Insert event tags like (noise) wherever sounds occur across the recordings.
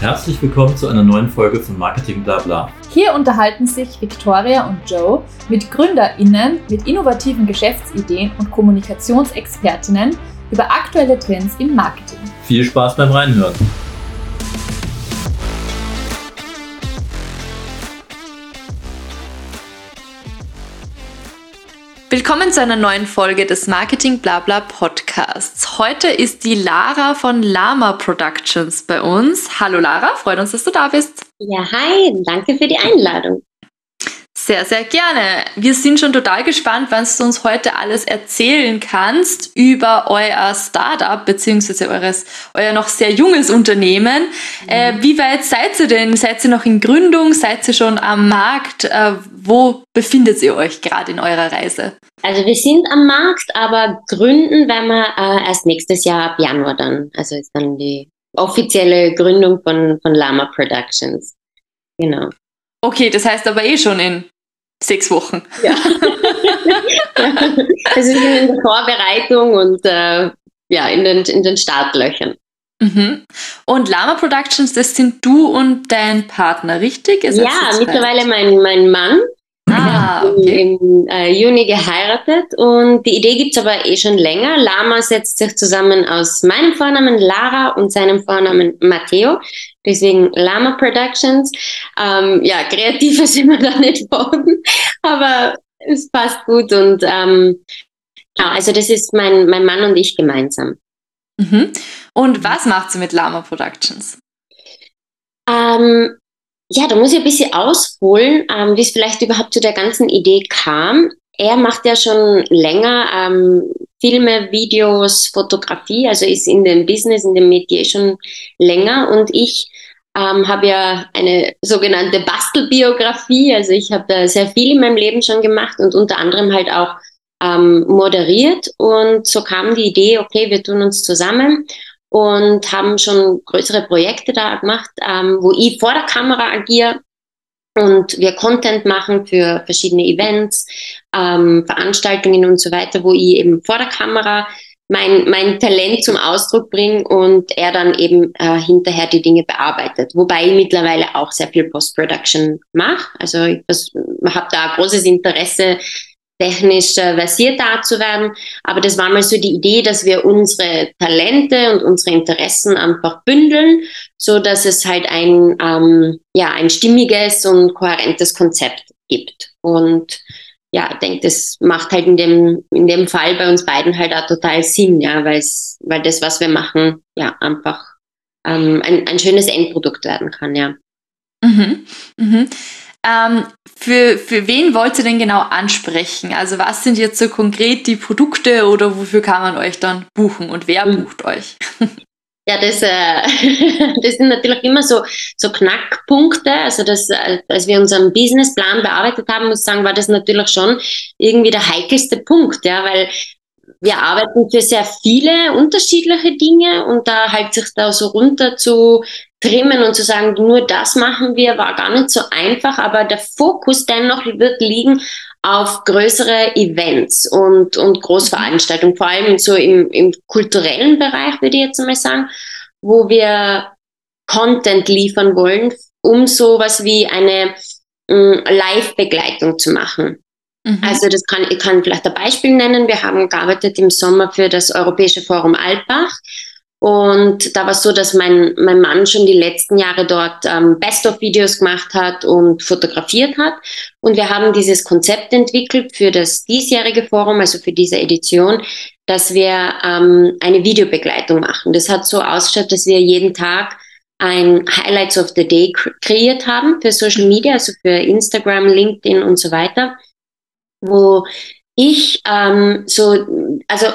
Herzlich willkommen zu einer neuen Folge von Marketing Blabla. Hier unterhalten sich Victoria und Joe mit GründerInnen mit innovativen Geschäftsideen und Kommunikationsexpertinnen über aktuelle Trends im Marketing. Viel Spaß beim Reinhören. Willkommen zu einer neuen Folge des Marketing Blabla Podcasts. Heute ist die Lara von Lama Productions bei uns. Hallo Lara, freut uns, dass du da bist. Ja, hi, danke für die Einladung. Sehr, sehr gerne. Wir sind schon total gespannt, was du uns heute alles erzählen kannst über euer Startup beziehungsweise eures, euer noch sehr junges Unternehmen. Mhm. Äh, wie weit seid ihr denn? Seid ihr noch in Gründung? Seid ihr schon am Markt? Äh, wo befindet ihr euch gerade in eurer Reise? Also wir sind am Markt, aber gründen werden wir äh, erst nächstes Jahr ab Januar dann. Also ist dann die offizielle Gründung von, von Lama Productions. Genau. Okay, das heißt aber eh schon in sechs Wochen. Ja. also ich bin in der Vorbereitung und äh, ja, in den, in den Startlöchern. Mhm. Und Lama Productions, das sind du und dein Partner, richtig? ja, mittlerweile mein, mein Mann. Ah, okay. im, äh, Juni geheiratet und die Idee gibt es aber eh schon länger. Lama setzt sich zusammen aus meinem Vornamen Lara und seinem Vornamen Matteo. Deswegen Lama Productions. Ähm, ja, kreativer (laughs) sind wir da nicht worden, aber es passt gut und ähm, ja, also das ist mein, mein Mann und ich gemeinsam. Mhm. Und was macht sie mit Lama Productions? Ähm, ja, da muss ich ein bisschen ausholen, ähm, wie es vielleicht überhaupt zu der ganzen Idee kam. Er macht ja schon länger ähm, Filme, Videos, Fotografie, also ist in dem Business, in dem Metier schon länger. Und ich ähm, habe ja eine sogenannte Bastelbiografie. Also ich habe sehr viel in meinem Leben schon gemacht und unter anderem halt auch ähm, moderiert. Und so kam die Idee, okay, wir tun uns zusammen und haben schon größere Projekte da gemacht, ähm, wo ich vor der Kamera agiere und wir Content machen für verschiedene Events, ähm, Veranstaltungen und so weiter, wo ich eben vor der Kamera mein, mein Talent zum Ausdruck bringe und er dann eben äh, hinterher die Dinge bearbeitet. Wobei ich mittlerweile auch sehr viel Post-Production mache. Also ich habe da großes Interesse, technisch äh, versiert da zu werden. Aber das war mal so die Idee, dass wir unsere Talente und unsere Interessen einfach bündeln, so dass es halt ein, ähm, ja, ein stimmiges und kohärentes Konzept gibt. Und ja, ich denke, das macht halt in dem, in dem Fall bei uns beiden halt auch total Sinn, ja, weil weil das, was wir machen, ja, einfach ähm, ein, ein schönes Endprodukt werden kann, ja. Mhm. Mhm. Ähm, für, für wen wollt ihr denn genau ansprechen? Also was sind jetzt so konkret die Produkte oder wofür kann man euch dann buchen und wer mhm. bucht euch? (laughs) Ja, das, äh, (laughs) das sind natürlich immer so, so Knackpunkte. Also das, äh, als wir unseren Businessplan bearbeitet haben, muss ich sagen, war das natürlich schon irgendwie der heikelste Punkt, ja, weil wir arbeiten für sehr viele unterschiedliche Dinge und da halt sich da so runter zu trimmen und zu sagen, nur das machen wir, war gar nicht so einfach, aber der Fokus dennoch wird liegen auf größere Events und, und Großveranstaltungen, vor allem so im, im kulturellen Bereich, würde ich jetzt mal sagen, wo wir Content liefern wollen, um sowas wie eine mm, Live-Begleitung zu machen. Mhm. Also das kann, ich kann vielleicht ein Beispiel nennen. Wir haben gearbeitet im Sommer für das Europäische Forum Altbach und da war es so, dass mein, mein Mann schon die letzten Jahre dort ähm, Best-of-Videos gemacht hat und fotografiert hat. Und wir haben dieses Konzept entwickelt für das diesjährige Forum, also für diese Edition, dass wir ähm, eine Videobegleitung machen. Das hat so ausgeschaut, dass wir jeden Tag ein Highlights of the Day kreiert haben für Social Media, also für Instagram, LinkedIn und so weiter, wo ich ähm, so, also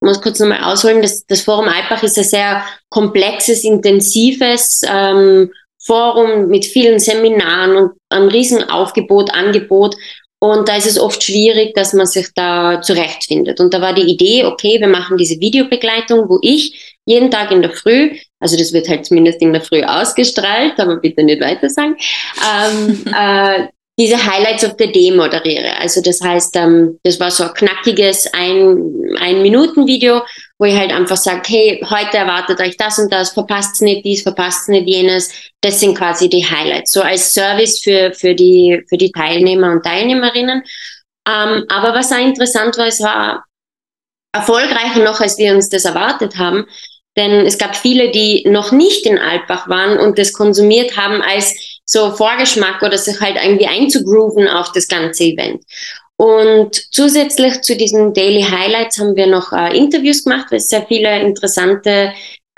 muss kurz nochmal ausholen, das, das Forum Alpbach ist ein sehr komplexes, intensives ähm, Forum mit vielen Seminaren und einem riesen Aufgebot, Angebot. Und da ist es oft schwierig, dass man sich da zurechtfindet. Und da war die Idee, okay, wir machen diese Videobegleitung, wo ich jeden Tag in der Früh, also das wird halt zumindest in der Früh ausgestrahlt, aber bitte nicht weiter sagen, ähm, (laughs) äh, diese Highlights of the Day moderiere. Also das heißt, ähm, das war so ein knackiges ein, ein wo ich halt einfach sage, hey, heute erwartet euch das und das, verpasst nicht dies, verpasst nicht jenes. Das sind quasi die Highlights. So als Service für, für, die, für die Teilnehmer und Teilnehmerinnen. Ähm, aber was auch interessant war, es war erfolgreicher noch, als wir uns das erwartet haben. Denn es gab viele, die noch nicht in Alpbach waren und das konsumiert haben als so Vorgeschmack oder sich halt irgendwie einzugrooven auf das ganze Event. Und zusätzlich zu diesen Daily Highlights haben wir noch äh, Interviews gemacht, weil sehr viele interessante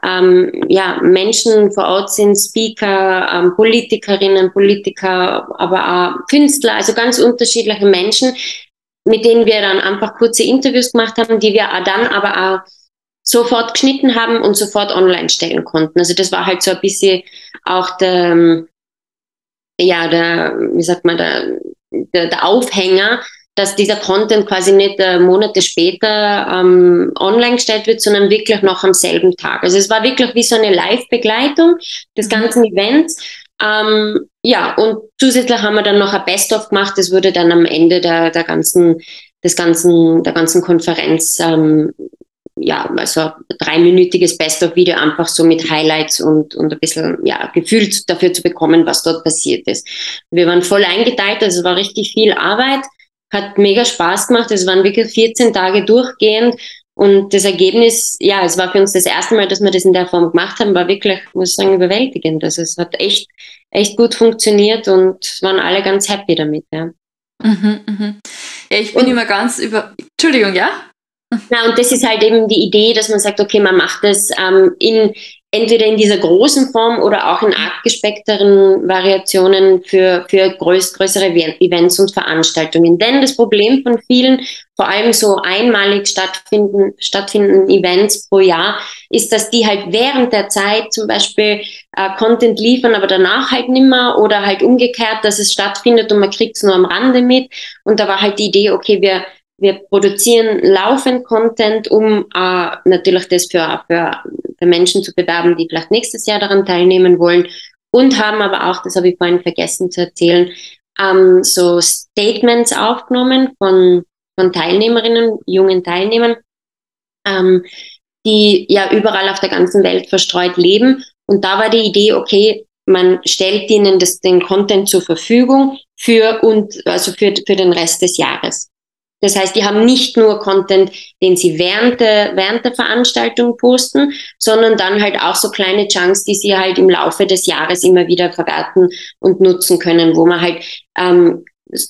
ähm, ja, Menschen vor Ort sind, Speaker, ähm, Politikerinnen, Politiker, aber auch Künstler, also ganz unterschiedliche Menschen, mit denen wir dann einfach kurze Interviews gemacht haben, die wir dann aber auch sofort geschnitten haben und sofort online stellen konnten. Also das war halt so ein bisschen auch der, ja, der, wie sagt man, der, der, der Aufhänger, dass dieser Content quasi nicht äh, Monate später ähm, online gestellt wird, sondern wirklich noch am selben Tag. Also es war wirklich wie so eine Live-Begleitung des mhm. ganzen Events. Ähm, ja, und zusätzlich haben wir dann noch ein Best-of gemacht. Das wurde dann am Ende der, der ganzen, des ganzen, der ganzen Konferenz ähm, ja, also dreiminütiges Best-of-Video einfach so mit Highlights und, und ein bisschen, ja, Gefühl dafür zu bekommen, was dort passiert ist. Wir waren voll eingeteilt, also es war richtig viel Arbeit, hat mega Spaß gemacht, es waren wirklich 14 Tage durchgehend und das Ergebnis, ja, es war für uns das erste Mal, dass wir das in der Form gemacht haben, war wirklich, muss ich sagen, überwältigend. Also es hat echt, echt gut funktioniert und waren alle ganz happy damit, ja. Mhm, mhm. Ja, ich bin und, immer ganz über, Entschuldigung, ja? Na, und das ist halt eben die Idee, dass man sagt, okay, man macht das ähm, in, entweder in dieser großen Form oder auch in abgespeckteren Variationen für, für größ, größere Events und Veranstaltungen. Denn das Problem von vielen, vor allem so einmalig stattfinden, stattfindenden Events pro Jahr, ist, dass die halt während der Zeit zum Beispiel äh, Content liefern, aber danach halt nimmer oder halt umgekehrt, dass es stattfindet und man kriegt es nur am Rande mit. Und da war halt die Idee, okay, wir wir produzieren laufend Content, um äh, natürlich das für, für, für Menschen zu bewerben, die vielleicht nächstes Jahr daran teilnehmen wollen und haben aber auch, das habe ich vorhin vergessen zu erzählen, ähm, so Statements aufgenommen von, von Teilnehmerinnen, jungen Teilnehmern, ähm, die ja überall auf der ganzen Welt verstreut leben. Und da war die Idee, okay, man stellt ihnen das, den Content zur Verfügung für und also für, für den Rest des Jahres. Das heißt, die haben nicht nur Content, den sie während der, während der Veranstaltung posten, sondern dann halt auch so kleine Chunks, die sie halt im Laufe des Jahres immer wieder verwerten und nutzen können, wo man halt ähm,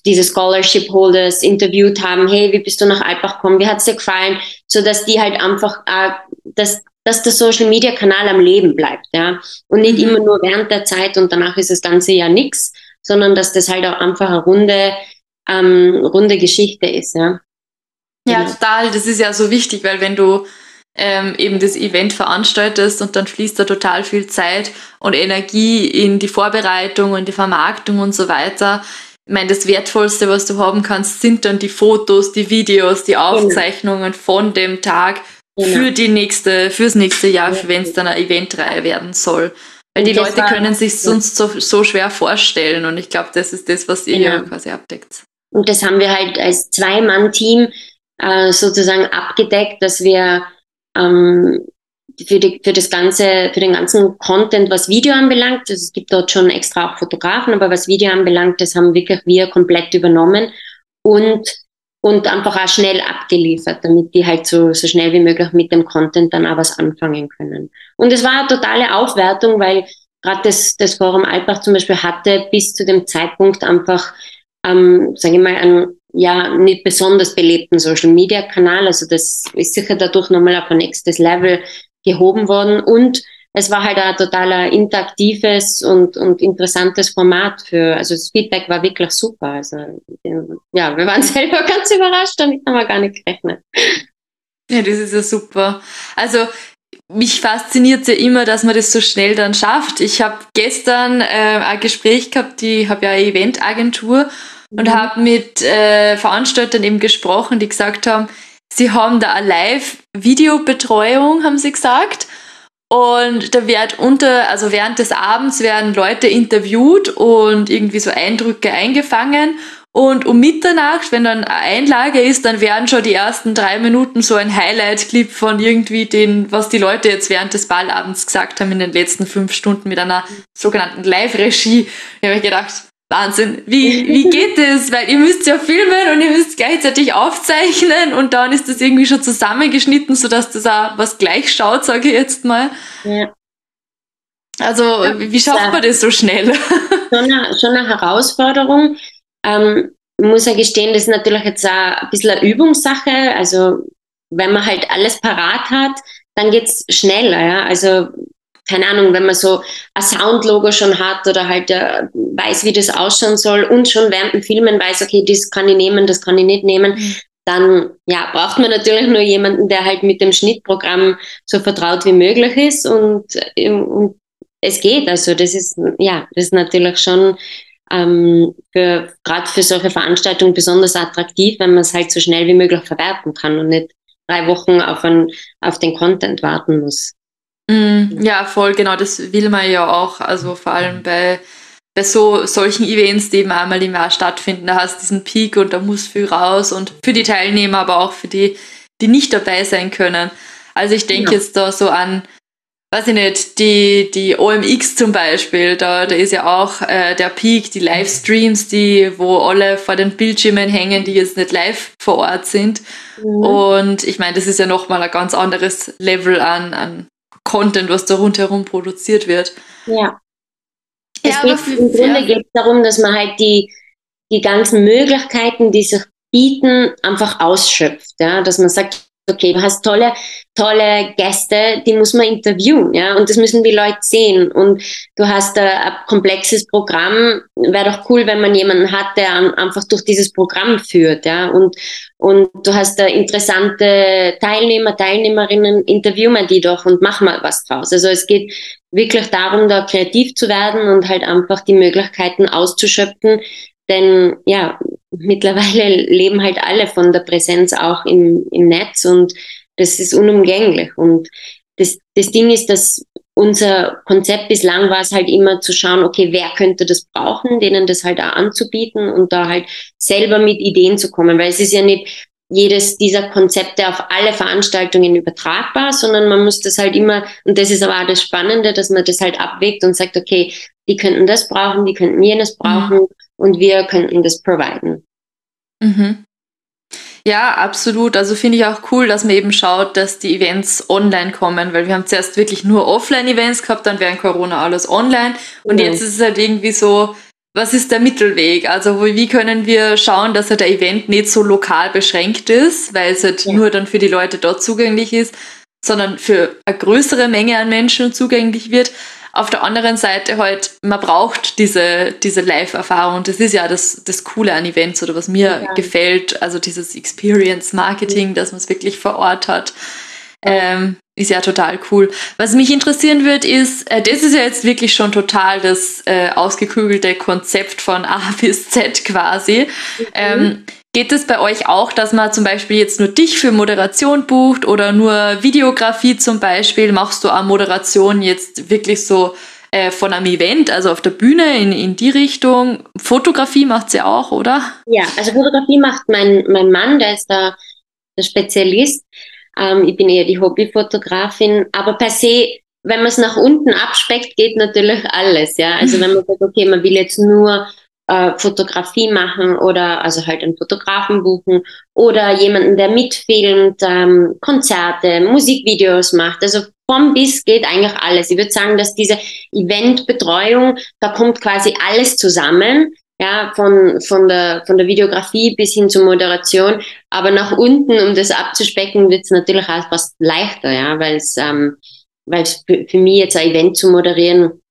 diese Scholarship Holders interviewt haben, hey, wie bist du nach Alpbach gekommen, wie hat's dir gefallen, so dass die halt einfach, äh, dass, dass der Social Media Kanal am Leben bleibt, ja, und nicht mhm. immer nur während der Zeit und danach ist das ganze Jahr nix, sondern dass das halt auch einfach eine runde ähm, runde Geschichte ist. Ja. ja, genau. total. Das ist ja so wichtig, weil wenn du ähm, eben das Event veranstaltest und dann fließt da total viel Zeit und Energie in die Vorbereitung und die Vermarktung und so weiter. Ich meine, das Wertvollste, was du haben kannst, sind dann die Fotos, die Videos, die genau. Aufzeichnungen genau. von dem Tag genau. für die nächste, fürs nächste Jahr, ja. wenn es dann eine Eventreihe werden soll. Weil die Leute können sich sonst so, so schwer vorstellen und ich glaube, das ist das, was ihr genau. quasi abdeckt. Und das haben wir halt als Zwei-Mann-Team äh, sozusagen abgedeckt, dass wir ähm, für, die, für das ganze, für den ganzen Content, was Video anbelangt, also es gibt dort schon extra auch Fotografen, aber was Video anbelangt, das haben wirklich wir komplett übernommen und, und einfach auch schnell abgeliefert, damit die halt so, so schnell wie möglich mit dem Content dann auch was anfangen können. Und es war eine totale Aufwertung, weil gerade das, das Forum Alpbach zum Beispiel hatte bis zu dem Zeitpunkt einfach ähm, sage ich mal, einen ja nicht besonders belebten Social Media Kanal. Also das ist sicher dadurch nochmal auf ein nächstes Level gehoben worden und es war halt ein total interaktives und, und interessantes Format für, also das Feedback war wirklich super. Also, ja, wir waren (laughs) selber ganz überrascht, damit haben wir gar nicht gerechnet. Ja, das ist ja super. Also, mich fasziniert ja immer, dass man das so schnell dann schafft. Ich habe gestern äh, ein Gespräch gehabt, ich habe ja eine Eventagentur und mhm. habe mit äh, Veranstaltern eben gesprochen, die gesagt haben, sie haben da eine Live-Videobetreuung, haben sie gesagt. Und da wird unter, also während des Abends werden Leute interviewt und irgendwie so Eindrücke eingefangen. Und um Mitternacht, wenn dann Einlage ist, dann werden schon die ersten drei Minuten so ein Highlight-Clip von irgendwie den, was die Leute jetzt während des Ballabends gesagt haben in den letzten fünf Stunden mit einer sogenannten Live-Regie. Ich habe gedacht, Wahnsinn, wie, wie (laughs) geht das? Weil ihr müsst ja filmen und ihr müsst gleichzeitig aufzeichnen und dann ist das irgendwie schon zusammengeschnitten, sodass das auch was gleich schaut, sage ich jetzt mal. Ja. Also, wie schafft man das so schnell? (laughs) Schon eine, schon eine Herausforderung. Ähm, muss ja gestehen, das ist natürlich jetzt auch ein bisschen eine Übungssache. Also, wenn man halt alles parat hat, dann geht's schneller. Ja? Also, keine Ahnung, wenn man so ein Soundlogo schon hat oder halt äh, weiß, wie das ausschauen soll und schon während dem Filmen weiß, okay, das kann ich nehmen, das kann ich nicht nehmen, mhm. dann ja, braucht man natürlich nur jemanden, der halt mit dem Schnittprogramm so vertraut wie möglich ist und, ähm, und es geht. Also das ist, ja, das ist natürlich schon ähm, gerade für solche Veranstaltungen besonders attraktiv, wenn man es halt so schnell wie möglich verwerten kann und nicht drei Wochen auf, ein, auf den Content warten muss. Mm, ja, voll, genau, das will man ja auch. Also vor allem bei, bei so solchen Events, die eben einmal im Jahr stattfinden, da hast du diesen Peak und da muss viel raus und für die Teilnehmer, aber auch für die, die nicht dabei sein können. Also ich denke ja. jetzt da so an weiß ich nicht, die, die OMX zum Beispiel, da, da ist ja auch äh, der Peak, die Livestreams, die, wo alle vor den Bildschirmen hängen, die jetzt nicht live vor Ort sind. Mhm. Und ich meine, das ist ja nochmal ein ganz anderes Level an, an Content, was da rundherum produziert wird. Ja. Es ja, geht, Im Grunde ja. geht es darum, dass man halt die, die ganzen Möglichkeiten, die sich bieten, einfach ausschöpft. Ja? Dass man sagt, okay, du hast tolle, tolle Gäste, die muss man interviewen, ja, und das müssen die Leute sehen. Und du hast ein, ein komplexes Programm, wäre doch cool, wenn man jemanden hat, der einfach durch dieses Programm führt, ja, und, und du hast da interessante Teilnehmer, Teilnehmerinnen, interviewen wir die doch und machen mal was draus. Also es geht wirklich darum, da kreativ zu werden und halt einfach die Möglichkeiten auszuschöpfen, denn ja, mittlerweile leben halt alle von der Präsenz auch im, im Netz und das ist unumgänglich. Und das, das Ding ist, dass unser Konzept bislang war es halt immer zu schauen, okay, wer könnte das brauchen, denen das halt auch anzubieten und da halt selber mit Ideen zu kommen, weil es ist ja nicht jedes dieser Konzepte auf alle Veranstaltungen übertragbar, sondern man muss das halt immer, und das ist aber auch das Spannende, dass man das halt abwägt und sagt, okay, die könnten das brauchen, die könnten jenes brauchen mhm. Und wir könnten das providen. Mhm. Ja, absolut. Also finde ich auch cool, dass man eben schaut, dass die Events online kommen, weil wir haben zuerst wirklich nur Offline-Events gehabt, dann während Corona alles online. Und mhm. jetzt ist es halt irgendwie so, was ist der Mittelweg? Also wie können wir schauen, dass halt der Event nicht so lokal beschränkt ist, weil es halt ja. nur dann für die Leute dort zugänglich ist, sondern für eine größere Menge an Menschen zugänglich wird. Auf der anderen Seite halt, man braucht diese, diese Live-Erfahrung. Das ist ja das, das Coole an Events oder was mir ja. gefällt. Also dieses Experience-Marketing, mhm. dass man es wirklich vor Ort hat. Ähm, ist ja total cool. Was mich interessieren wird, ist, äh, das ist ja jetzt wirklich schon total das äh, ausgeklügelte Konzept von A (laughs) bis Z quasi. Mhm. Ähm, Geht es bei euch auch, dass man zum Beispiel jetzt nur dich für Moderation bucht oder nur Videografie zum Beispiel? Machst du auch Moderation jetzt wirklich so äh, von einem Event, also auf der Bühne in, in die Richtung? Fotografie macht sie auch, oder? Ja, also Fotografie macht mein, mein Mann, der ist da der Spezialist. Ähm, ich bin eher die Hobbyfotografin, aber per se wenn man es nach unten abspeckt, geht natürlich (laughs) alles, ja. Also wenn man sagt, okay, man will jetzt nur äh, Fotografie machen oder also halt einen Fotografen buchen oder jemanden, der mitfilmt, ähm, Konzerte, Musikvideos macht. Also vom bis geht eigentlich alles. Ich würde sagen, dass diese Eventbetreuung, da kommt quasi alles zusammen. Ja, von, von, der, von der Videografie bis hin zur Moderation. Aber nach unten, um das abzuspecken, wird es natürlich auch fast leichter, ja, weil es ähm, für, für mich jetzt ein Event zu moderieren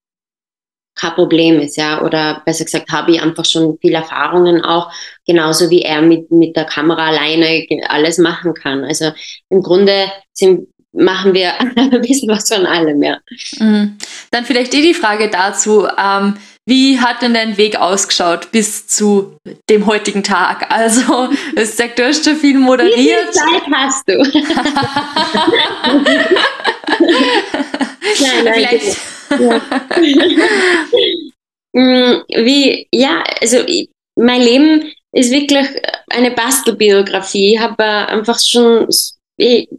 kein Problem ist, ja. Oder besser gesagt, habe ich einfach schon viel Erfahrungen auch, genauso wie er mit, mit der Kamera alleine alles machen kann. Also im Grunde sind, machen wir (laughs) ein bisschen was von allem, ja. Mhm. Dann vielleicht eh die Frage dazu, ähm, wie hat denn dein Weg ausgeschaut bis zu dem heutigen Tag? Also, (laughs) es sagt, du hast schon viel moderiert. Wie viel Zeit hast du? (laughs) nein, nein, vielleicht. Ja. (laughs) Mm, wie, ja, also mein Leben ist wirklich eine Bastelbiografie. Ich habe einfach schon, ich,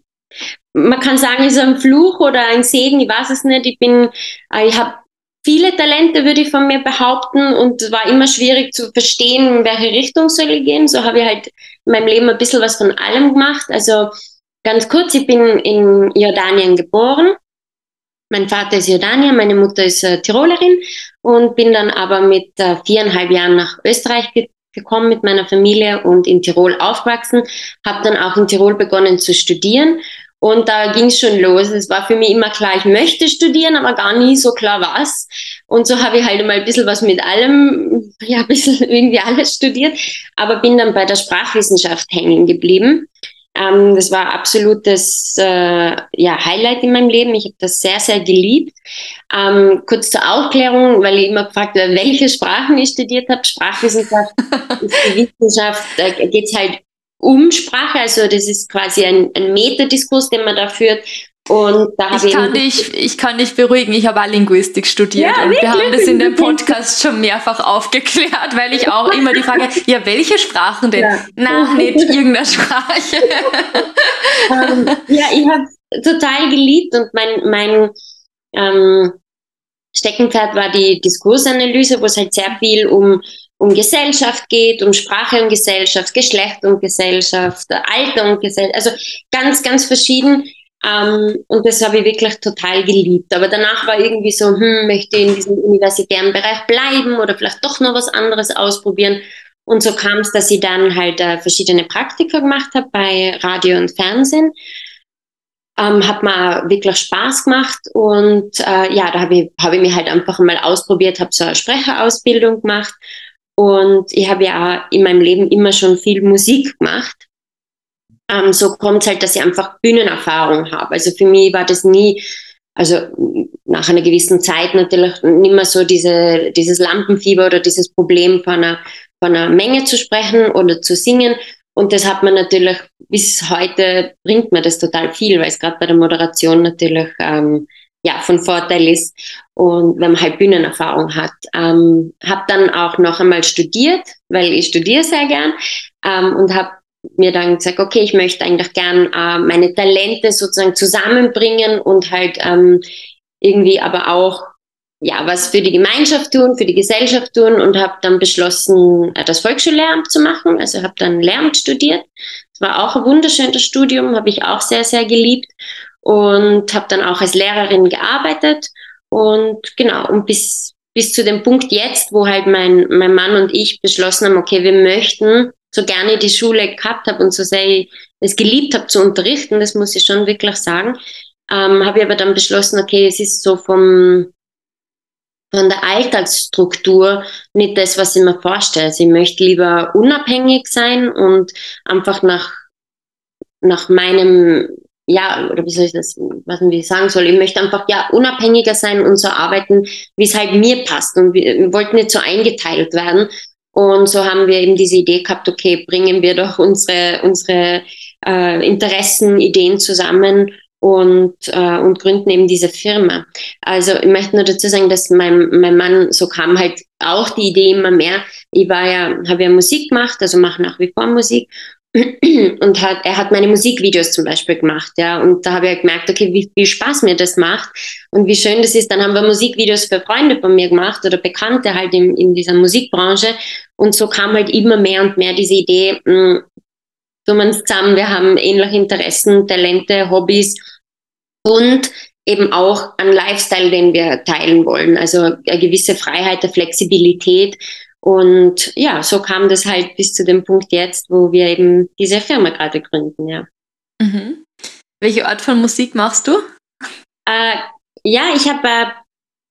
man kann sagen, es ist ein Fluch oder ein Segen, ich weiß es nicht. Ich bin, äh, ich habe viele Talente, würde ich von mir behaupten, und war immer schwierig zu verstehen, in welche Richtung soll ich gehen. So habe ich halt in meinem Leben ein bisschen was von allem gemacht. Also ganz kurz, ich bin in Jordanien geboren. Mein Vater ist Jordanier, meine Mutter ist äh, Tirolerin und bin dann aber mit äh, viereinhalb Jahren nach Österreich ge gekommen mit meiner Familie und in Tirol aufgewachsen. Habe dann auch in Tirol begonnen zu studieren und da ging es schon los. Es war für mich immer klar, ich möchte studieren, aber gar nie so klar was. Und so habe ich halt mal ein bisschen was mit allem, (laughs) ja, ein bisschen irgendwie alles studiert, aber bin dann bei der Sprachwissenschaft hängen geblieben. Ähm, das war absolutes äh, ja, Highlight in meinem Leben. Ich habe das sehr, sehr geliebt. Ähm, kurz zur Aufklärung, weil ich immer gefragt habe, welche Sprachen ich studiert habe. Sprachwissenschaft (laughs) ist die Wissenschaft, da geht es halt Umsprache, also das ist quasi ein, ein Metadiskurs, den man da führt. Und da ich, kann dich, ich kann dich beruhigen, ich habe auch Linguistik studiert ja, und wir haben das in dem Podcast schon mehrfach aufgeklärt, weil ich auch immer die Frage, ja, welche Sprachen denn? Ja. Na, nicht irgendeine Sprache. um, ähm, ja, ich habe total geliebt und mein, mein ähm, Steckenpferd war die Diskursanalyse, wo es halt sehr viel um um Gesellschaft geht, um Sprache und Gesellschaft, Geschlecht und Gesellschaft, Alter und Gesellschaft, also ganz, ganz verschieden. Ähm, und das habe ich wirklich total geliebt. Aber danach war irgendwie so, hm, möchte ich in diesem universitären Bereich bleiben oder vielleicht doch noch was anderes ausprobieren. Und so kam es, dass ich dann halt äh, verschiedene Praktika gemacht habe bei Radio und Fernsehen. Ähm, hat mir wirklich Spaß gemacht und äh, ja, da habe ich, hab ich mich halt einfach mal ausprobiert, habe so eine Sprecherausbildung gemacht und ich habe ja auch in meinem Leben immer schon viel Musik gemacht. Ähm, so kommt es halt, dass ich einfach Bühnenerfahrung habe. Also für mich war das nie, also nach einer gewissen Zeit natürlich nicht mehr so diese, dieses Lampenfieber oder dieses Problem von einer, von einer Menge zu sprechen oder zu singen. Und das hat man natürlich bis heute bringt mir das total viel, weil es gerade bei der Moderation natürlich ähm, ja, von Vorteil ist und wenn man halt Bühnenerfahrung hat. Ähm, habe dann auch noch einmal studiert, weil ich studiere sehr gern ähm, und habe mir dann gesagt, okay, ich möchte eigentlich gern äh, meine Talente sozusagen zusammenbringen und halt ähm, irgendwie aber auch ja was für die Gemeinschaft tun, für die Gesellschaft tun und habe dann beschlossen, äh, das Volksschullehramt zu machen. Also habe dann Lehramt studiert. Es war auch ein wunderschönes Studium, habe ich auch sehr sehr geliebt und habe dann auch als Lehrerin gearbeitet und genau und bis bis zu dem Punkt jetzt, wo halt mein mein Mann und ich beschlossen haben, okay, wir möchten so gerne die Schule gehabt habe und so sehr ich es geliebt habe zu unterrichten, das muss ich schon wirklich sagen, ähm, habe ich aber dann beschlossen, okay, es ist so vom von der Alltagsstruktur nicht das, was ich mir vorstelle. Also ich möchte lieber unabhängig sein und einfach nach, nach meinem ja, oder wie soll ich das, was ich sagen soll, ich möchte einfach ja unabhängiger sein und so arbeiten, wie es halt mir passt. Und wir, wir wollten nicht so eingeteilt werden. Und so haben wir eben diese Idee gehabt, okay, bringen wir doch unsere, unsere äh, Interessen, Ideen zusammen und, äh, und gründen eben diese Firma. Also ich möchte nur dazu sagen, dass mein, mein Mann, so kam halt auch die Idee immer mehr. Ich war ja, habe ja Musik gemacht, also mache nach wie vor Musik und hat, er hat meine Musikvideos zum Beispiel gemacht, ja, und da habe ich gemerkt, okay, wie viel Spaß mir das macht und wie schön das ist. Dann haben wir Musikvideos für Freunde von mir gemacht oder Bekannte halt in, in dieser Musikbranche. Und so kam halt immer mehr und mehr diese Idee, mh, hm, tun wir uns zusammen, wir haben ähnliche Interessen, Talente, Hobbys und eben auch einen Lifestyle, den wir teilen wollen, also eine gewisse Freiheit, eine Flexibilität und ja, so kam das halt bis zu dem Punkt jetzt, wo wir eben diese Firma gerade gründen, ja. Mhm. Welche Art von Musik machst du? Äh, ja, ich habe äh,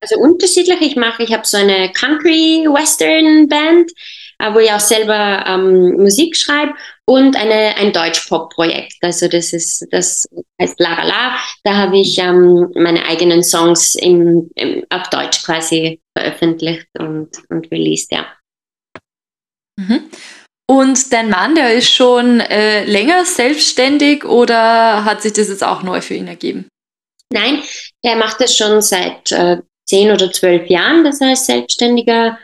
also unterschiedlich. Ich mache, ich habe so eine Country Western Band, äh, wo ich auch selber ähm, Musik schreibe und eine ein Deutsch Pop Projekt. Also das ist das heißt La La. Da habe ich ähm, meine eigenen Songs im, im, auf Deutsch quasi veröffentlicht und und released, ja. Mhm. Und dein Mann, der ist schon äh, länger selbstständig oder hat sich das jetzt auch neu für ihn ergeben? Nein, er macht das schon seit äh, zehn oder zwölf Jahren, dass er als Selbstständiger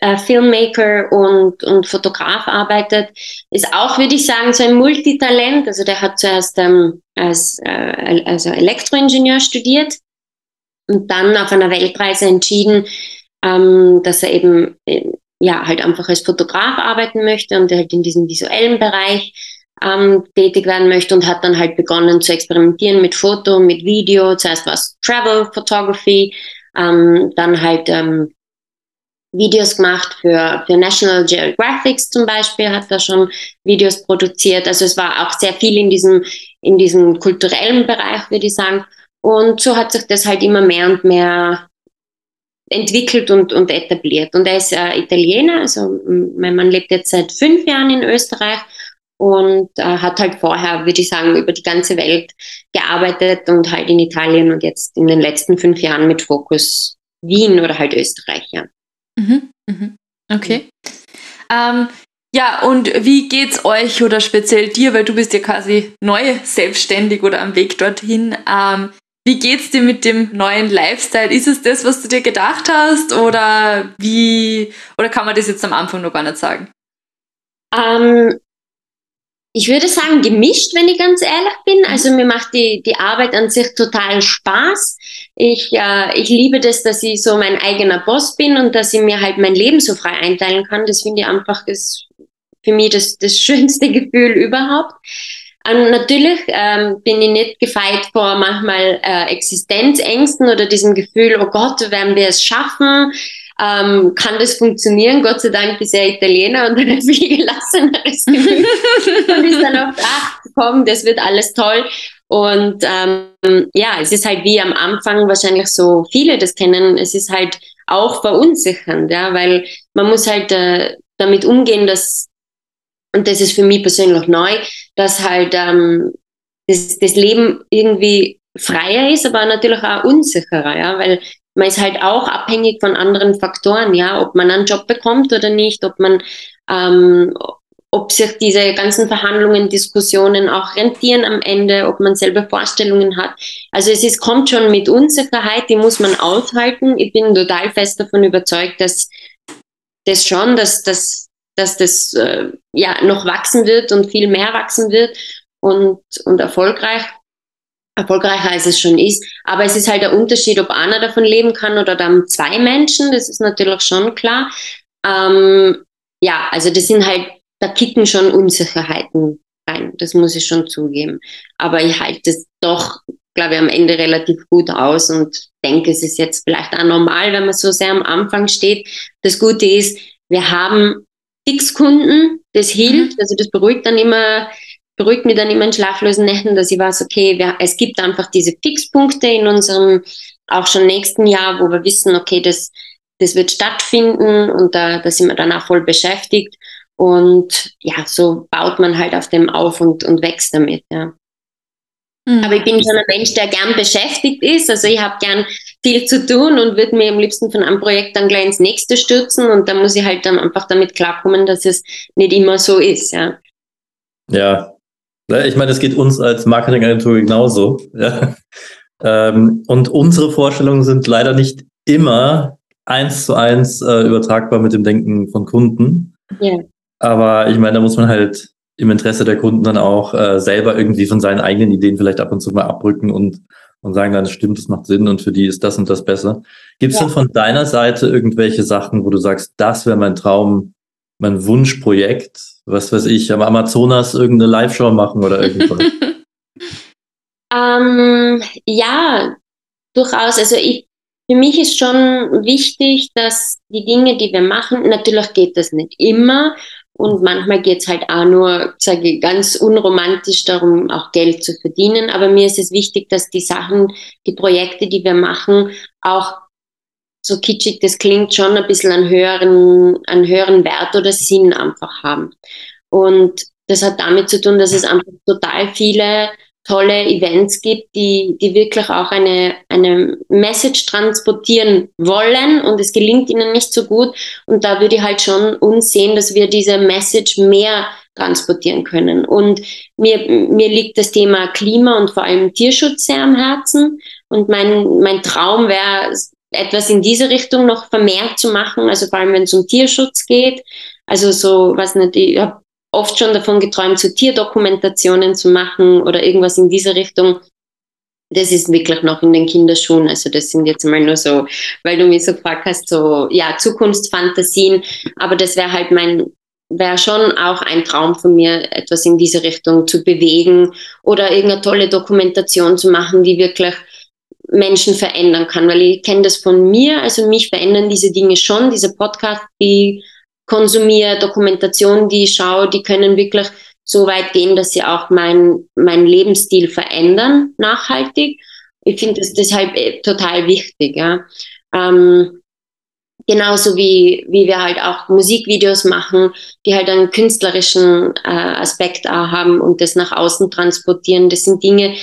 äh, Filmmaker und, und Fotograf arbeitet, ist auch, würde ich sagen, so ein Multitalent. Also der hat zuerst ähm, als äh, also Elektroingenieur studiert und dann auf einer Weltreise entschieden, ähm, dass er eben äh, ja halt einfach als Fotograf arbeiten möchte und halt in diesem visuellen Bereich ähm, tätig werden möchte und hat dann halt begonnen zu experimentieren mit Foto, mit Video. Zuerst war es Travel Photography, ähm, dann halt ähm, Videos gemacht für, für National Geographic zum Beispiel, hat da schon Videos produziert. Also es war auch sehr viel in diesem, in diesem kulturellen Bereich, würde ich sagen. Und so hat sich das halt immer mehr und mehr entwickelt und, und etabliert. Und er ist äh, Italiener, also mein Mann lebt jetzt seit fünf Jahren in Österreich und äh, hat halt vorher, würde ich sagen, über die ganze Welt gearbeitet und halt in Italien und jetzt in den letzten fünf Jahren mit Fokus Wien oder halt Österreich, ja. Mhm, mhm. Okay. Ähm, ja, und wie geht's euch oder speziell dir, weil du bist ja quasi neu selbstständig oder am Weg dorthin. Ähm, wie geht's dir mit dem neuen Lifestyle? Ist es das, was du dir gedacht hast oder wie oder kann man das jetzt am Anfang noch gar nicht sagen? Ähm, ich würde sagen, gemischt, wenn ich ganz ehrlich bin. Also mir macht die, die Arbeit an sich total Spaß. Ich, äh, ich liebe das, dass ich so mein eigener Boss bin und dass ich mir halt mein Leben so frei einteilen kann. Das finde ich einfach das, für mich das, das (laughs) schönste Gefühl überhaupt. Und natürlich ähm, bin ich nicht gefeit vor manchmal äh, Existenzängsten oder diesem Gefühl, oh Gott, werden wir es schaffen? ähm, kann das funktionieren. Gott sei Dank ist er Italiener und (laughs) ein viel gelasseneres Gemüt und ist dann auf, ach komm, das wird alles toll. Und ähm, ja, es ist halt wie am Anfang wahrscheinlich so viele das kennen, es ist halt auch verunsichernd, ja, weil man muss halt äh, damit umgehen, dass, und das ist für mich persönlich neu, dass halt ähm, das, das Leben irgendwie freier ist, aber natürlich auch unsicherer, ja, weil man ist halt auch abhängig von anderen Faktoren, ja, ob man einen Job bekommt oder nicht, ob man, ähm, ob sich diese ganzen Verhandlungen, Diskussionen auch rentieren am Ende, ob man selber Vorstellungen hat. Also es ist, kommt schon mit Unsicherheit, die muss man aushalten. Ich bin total fest davon überzeugt, dass das schon, dass, dass, dass das äh, ja noch wachsen wird und viel mehr wachsen wird und, und erfolgreich erfolgreicher als es schon ist. Aber es ist halt der Unterschied, ob einer davon leben kann oder dann zwei Menschen. Das ist natürlich schon klar. Ähm, ja, also das sind halt, da kicken schon Unsicherheiten rein. Das muss ich schon zugeben. Aber ich halte es doch, glaube ich, am Ende relativ gut aus und denke, es ist jetzt vielleicht auch normal, wenn man so sehr am Anfang steht. Das Gute ist, wir haben Fixkunden, das hilft, mhm. also das beruhigt dann immer beruhigt mich dann immer in schlaflosen Nächten, dass ich weiß, okay, wir, es gibt einfach diese Fixpunkte in unserem auch schon nächsten Jahr, wo wir wissen, okay, das, das wird stattfinden und da, da sind wir dann auch voll beschäftigt. Und ja, so baut man halt auf dem auf und, und wächst damit, ja. Mhm. Aber ich bin schon ein Mensch, der gern beschäftigt ist. Also ich habe gern viel zu tun und würde mir am liebsten von einem Projekt dann gleich ins nächste stürzen. Und da muss ich halt dann einfach damit klarkommen, dass es nicht immer so ist. Ja, ja Ne, ich meine, es geht uns als Marketingagentur genauso. Ja. (laughs) Ähm, und unsere Vorstellungen sind leider nicht immer eins zu eins äh, übertragbar mit dem Denken von Kunden. Ja. Aber ich meine, da muss man halt im Interesse der Kunden dann auch äh, selber irgendwie von seinen eigenen Ideen vielleicht ab und zu mal abrücken und, und sagen dann, stimmt, das macht Sinn und für die ist das und das besser. Gibt es ja. denn von deiner Seite irgendwelche Sachen, wo du sagst, das wäre mein Traum, mein Wunschprojekt, was weiß ich, am Amazonas irgendeine Live-Show machen oder irgendwas? (laughs) ähm, ja, durchaus. Also ich, für mich ist schon wichtig, dass die Dinge, die wir machen, natürlich geht das nicht immer. Und manchmal geht es halt auch nur, sage ich, ganz unromantisch darum, auch Geld zu verdienen. Aber mir ist es wichtig, dass die Sachen, die Projekte, die wir machen, auch so kitschig das klingt, schon ein bisschen einen höheren, einen höheren Wert oder Sinn einfach haben. Und das hat damit zu tun, dass es einfach total viele tolle Events gibt, die, die wirklich auch eine, eine Message transportieren wollen und es gelingt ihnen nicht so gut. Und da würde ich halt schon uns sehen, dass wir diese Message mehr transportieren können. Und mir, mir liegt das Thema Klima und vor allem Tierschutz sehr am Herzen. Und mein, mein Traum wäre, etwas in diese Richtung noch vermehrt zu machen, also vor allem wenn es um Tierschutz geht. Also so, was nicht, ich habe oft schon davon geträumt, so Tierdokumentationen zu machen oder irgendwas in diese Richtung. Das ist wirklich noch in den Kinderschuhen. Also das sind jetzt mal nur so, weil du mich so gefragt hast, so ja Zukunftsfantasien. Aber das wäre halt mein wäre schon auch ein Traum von mir, etwas in diese Richtung zu bewegen oder irgendeine tolle Dokumentation zu machen, die wirklich Menschen verändern kann, weil ich kenne das von mir, also mich verändern diese Dinge schon, diese Podcasts, die konsumiere, Dokumentationen, die ich schaue, die können wirklich so weit gehen, dass sie auch mein, mein Lebensstil verändern, nachhaltig. Ich finde das deshalb äh, total wichtig. Ja. Ähm, genauso wie, wie wir halt auch Musikvideos machen, die halt einen künstlerischen äh, Aspekt auch haben und das nach außen transportieren. Das sind Dinge,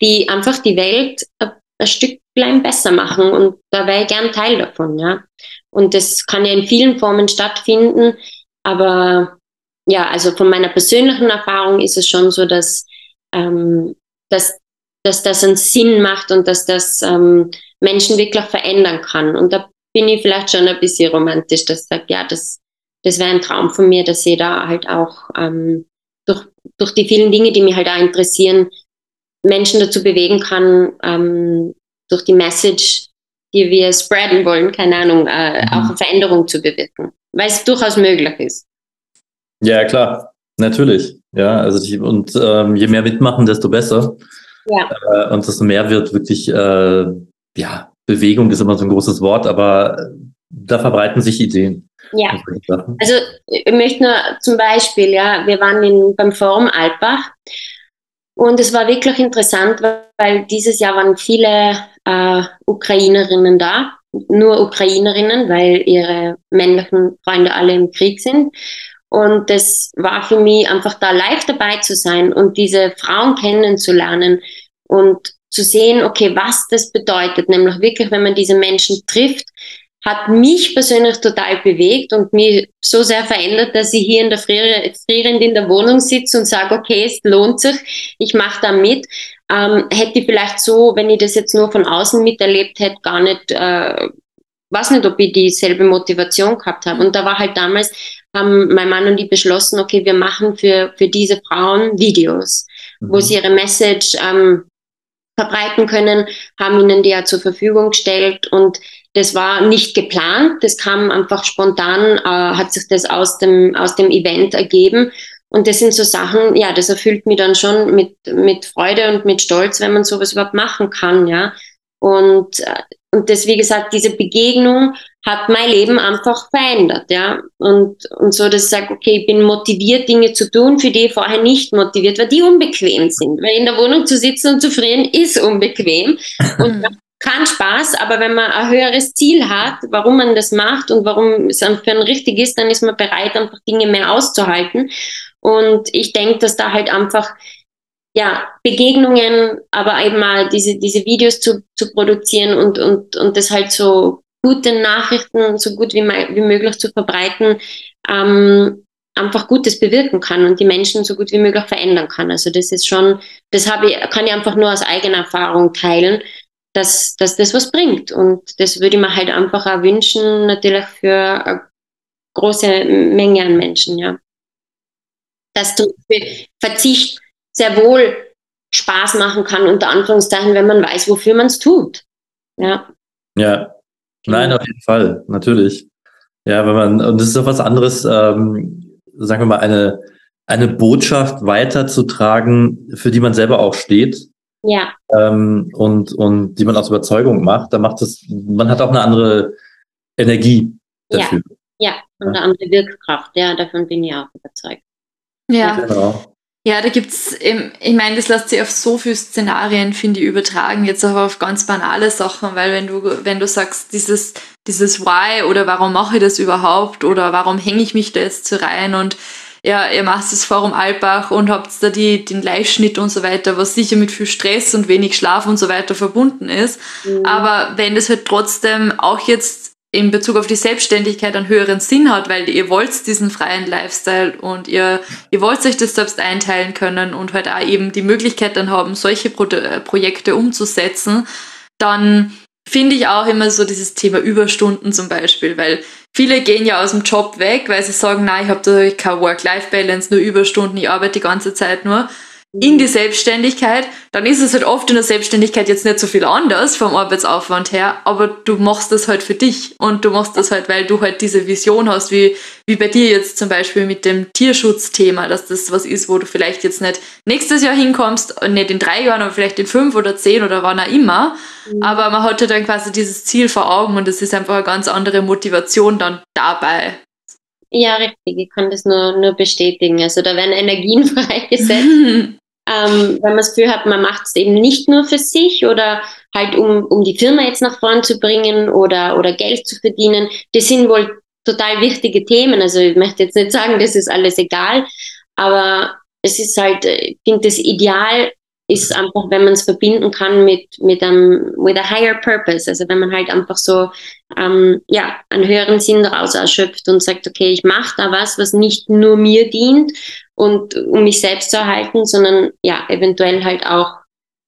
die einfach die Welt ein, ein Stücklein besser machen und da wäre ich gern Teil davon. Ja. Und das kann ja in vielen Formen stattfinden. Aber ja, also von meiner persönlichen Erfahrung ist es schon so, dass, ähm, dass, dass das einen Sinn macht und dass das ähm, Menschen wirklich verändern kann. Und da bin ich vielleicht schon ein bisschen romantisch, dass ich sage, ja, das, das wäre ein Traum von mir, dass ich da halt auch ähm, durch, durch die vielen Dinge, die mich halt auch interessieren, Menschen dazu bewegen kann, ähm, durch die Message die wir spreaden wollen, keine Ahnung, äh, mhm. auch eine Veränderung zu bewirken, weil es durchaus möglich ist. Ja, klar, natürlich. Ja, also die, und ähm, je mehr mitmachen, desto besser. Ja. Äh, und desto mehr wird wirklich, äh, ja, Bewegung ist immer so ein großes Wort, aber da verbreiten sich Ideen. Ja, also ich möchte nur zum Beispiel, ja, wir waren in, beim Forum Alpbach und es war wirklich interessant, weil dieses Jahr waren viele äh, Ukrainerinnen da, nur Ukrainerinnen, weil ihre männlichen Freunde alle im Krieg sind. Und das war für mich einfach da live dabei zu sein und diese Frauen kennenzulernen und zu sehen, okay, was das bedeutet, nämlich wirklich, wenn man diese Menschen trifft, hat mich persönlich total bewegt und mich so sehr verändert, dass ich hier in der Friere, frierend in der Wohnung sitze und sage, okay, es lohnt sich, ich mache da mit. Ähm, hätte ich vielleicht so, wenn ich das jetzt nur von außen miterlebt hätte, gar nicht, äh, weiß nicht, ob ich dieselbe Motivation gehabt habe. Und da war halt damals, haben mein Mann und ich beschlossen, okay, wir machen für, für diese Frauen Videos, mhm. wo sie ihre Message ähm, verbreiten können, haben ihnen die ja zur Verfügung gestellt und das war nicht geplant, das kam einfach spontan, äh, hat sich das aus dem, aus dem Event ergeben. Und das sind so Sachen, ja, das erfüllt mich dann schon mit, mit Freude und mit Stolz, wenn man sowas überhaupt machen kann, ja. Und, äh, und das, wie gesagt, diese Begegnung hat mein Leben einfach verändert, ja. Und, und so, dass ich sage, okay, ich bin motiviert, Dinge zu tun, für die ich vorher nicht motiviert war, die unbequem sind. Weil in der Wohnung zu sitzen und zu frieren ist unbequem. (laughs) Und kann Spaß, aber wenn man ein höheres Ziel hat, warum man das macht und warum es für einen richtig ist, dann ist man bereit, einfach Dinge mehr auszuhalten. Und ich denke, dass da halt einfach ja, Begegnungen, aber eben mal diese, diese Videos zu, zu produzieren und, und, und das halt so gute Nachrichten so gut wie, wie möglich zu verbreiten, ähm, einfach Gutes bewirken kann und die Menschen so gut wie möglich verändern kann. Also das ist schon, das habe ich, kann ich einfach nur aus eigener Erfahrung teilen, dass, dass das was bringt. Und das würde ich mir halt einfach auch wünschen, natürlich für eine große Menge an Menschen, ja. Dass du Verzicht sehr wohl Spaß machen kann, unter Anführungszeichen, wenn man weiß, wofür man es tut. Ja. Ja. Nein, auf jeden Fall, natürlich. Ja, wenn man, und das ist doch was anderes, ähm, sagen wir mal, eine, eine Botschaft weiterzutragen, für die man selber auch steht, ja. Ähm, und, und die man aus Überzeugung macht, da macht es, man hat auch eine andere Energie dafür. Ja, ja und eine andere Wirkkraft, ja, davon bin ich auch überzeugt. Ja. Genau. Ja, da gibt's eben, ich meine, das lässt sich auf so viele Szenarien, finde ich, übertragen, jetzt auch auf ganz banale Sachen, weil wenn du, wenn du sagst, dieses, dieses Why oder warum mache ich das überhaupt oder warum hänge ich mich da jetzt so rein und ja, ihr macht das Forum Alpbach und habt da die, den Live-Schnitt und so weiter, was sicher mit viel Stress und wenig Schlaf und so weiter verbunden ist. Mhm. Aber wenn das halt trotzdem auch jetzt in Bezug auf die Selbstständigkeit einen höheren Sinn hat, weil ihr wollt diesen freien Lifestyle und ihr, ihr wollt euch das selbst einteilen können und halt auch eben die Möglichkeit dann haben, solche Pro Projekte umzusetzen, dann finde ich auch immer so dieses Thema Überstunden zum Beispiel, weil viele gehen ja aus dem Job weg, weil sie sagen, nein, ich habe da keine Work-Life-Balance, nur Überstunden, ich arbeite die ganze Zeit nur in die Selbstständigkeit, dann ist es halt oft in der Selbstständigkeit jetzt nicht so viel anders vom Arbeitsaufwand her, aber du machst das halt für dich und du machst das halt, weil du halt diese Vision hast, wie, wie bei dir jetzt zum Beispiel mit dem Tierschutzthema, dass das was ist, wo du vielleicht jetzt nicht nächstes Jahr hinkommst, nicht in drei Jahren, aber vielleicht in fünf oder zehn oder wann auch immer, mhm. aber man hat halt dann quasi dieses Ziel vor Augen und es ist einfach eine ganz andere Motivation dann dabei. Ja, richtig. Ich kann das nur, nur bestätigen. Also da werden Energien (laughs) freigesetzt, (laughs) ähm, wenn man das Gefühl hat, man macht es eben nicht nur für sich oder halt um, um die Firma jetzt nach vorn zu bringen oder, oder Geld zu verdienen. Das sind wohl total wichtige Themen. Also ich möchte jetzt nicht sagen, das ist alles egal, aber es ist halt, ich finde das Ideal ist einfach, wenn man es verbinden kann mit, mit einem, with a higher purpose. Also wenn man halt einfach so, ähm, ja, einen höheren Sinn daraus erschöpft und sagt, okay, ich mache da was, was nicht nur mir dient und um mich selbst zu erhalten, sondern ja, eventuell halt auch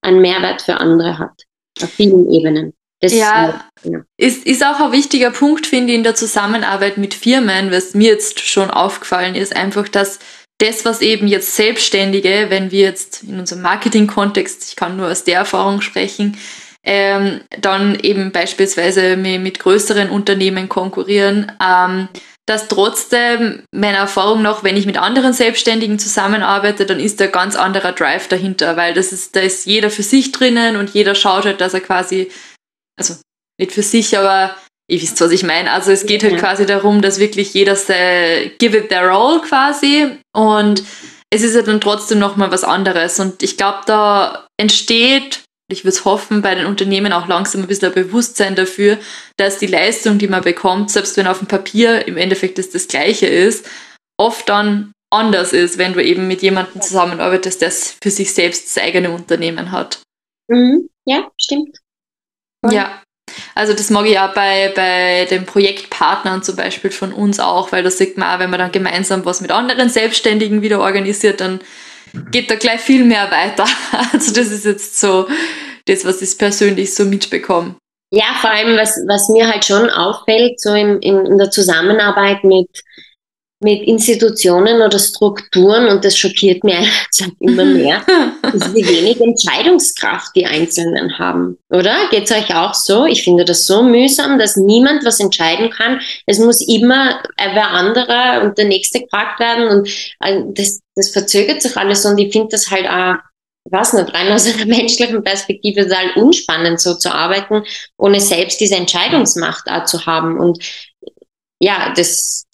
einen Mehrwert für andere hat. Auf vielen Ebenen. Das ja, ja, Ist, ist auch ein wichtiger Punkt, finde ich, in der Zusammenarbeit mit Firmen, was mir jetzt schon aufgefallen ist, einfach, dass das, was eben jetzt Selbstständige, wenn wir jetzt in unserem Marketing-Kontext, ich kann nur aus der Erfahrung sprechen, ähm, dann eben beispielsweise mit, mit größeren Unternehmen konkurrieren, ähm, dass trotzdem meiner Erfahrung nach, wenn ich mit anderen Selbstständigen zusammenarbeite, dann ist da ganz anderer Drive dahinter, weil das ist, da ist jeder für sich drinnen und jeder schaut halt, dass er quasi, also nicht für sich, aber ihr wisst, was ich meine. Also es geht halt ja. quasi darum, dass wirklich jeder se, give it their role quasi und es ist ja dann trotzdem nochmal was anderes und ich glaube, da entsteht ich würde hoffen, bei den Unternehmen auch langsam ein bisschen ein Bewusstsein dafür, dass die Leistung, die man bekommt, selbst wenn auf dem Papier im Endeffekt das, das Gleiche ist, oft dann anders ist, wenn du eben mit jemandem zusammenarbeitest, der für sich selbst das eigene Unternehmen hat. Mhm. Ja, stimmt. Voll. Ja, also das mag ich auch bei, bei den Projektpartnern zum Beispiel von uns auch, weil da sieht man auch, wenn man dann gemeinsam was mit anderen Selbstständigen wieder organisiert, dann geht da gleich viel mehr weiter. (laughs) Also das ist jetzt so das, was ich persönlich so mitbekomme. Ja, vor allem, was, was mir halt schon auffällt, so in, in, in der Zusammenarbeit mit mit Institutionen oder Strukturen, und das schockiert mir (laughs) immer mehr, (laughs) ist wie wenig Entscheidungskraft die Einzelnen haben. Oder? Geht es euch auch so? Ich finde das so mühsam, dass niemand was entscheiden kann. Es muss immer wer anderer und der Nächste gefragt werden und äh, das, das verzögert sich alles und ich finde das halt auch ich weiß nicht, rein aus einer (laughs) menschlichen Perspektive total unspannend, so zu arbeiten, ohne selbst diese Entscheidungsmacht auch zu haben. Und ja, das,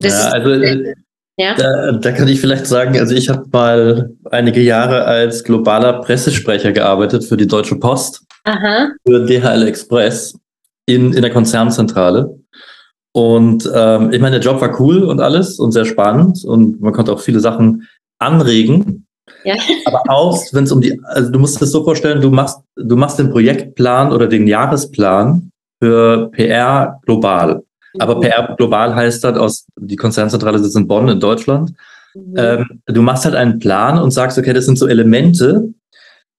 das ja, also äh, ja? Da, da, kann ich vielleicht sagen, also ich habe mal einige Jahre als globaler Pressesprecher gearbeitet für die Deutsche Post, Aha. für DHL Express in, in der Konzernzentrale. Und ähm, ich meine, der Job war cool und alles und sehr spannend und man konnte auch viele Sachen anregen. Ja. Aber auch, wenn es um die, also du musst es so vorstellen, du machst, du machst den Projektplan oder den Jahresplan für PR global. Aber mhm. PR global heißt halt aus, die Konzernzentrale sitzt in Bonn in Deutschland. Mhm. Ähm, du machst halt einen Plan und sagst, okay, das sind so Elemente,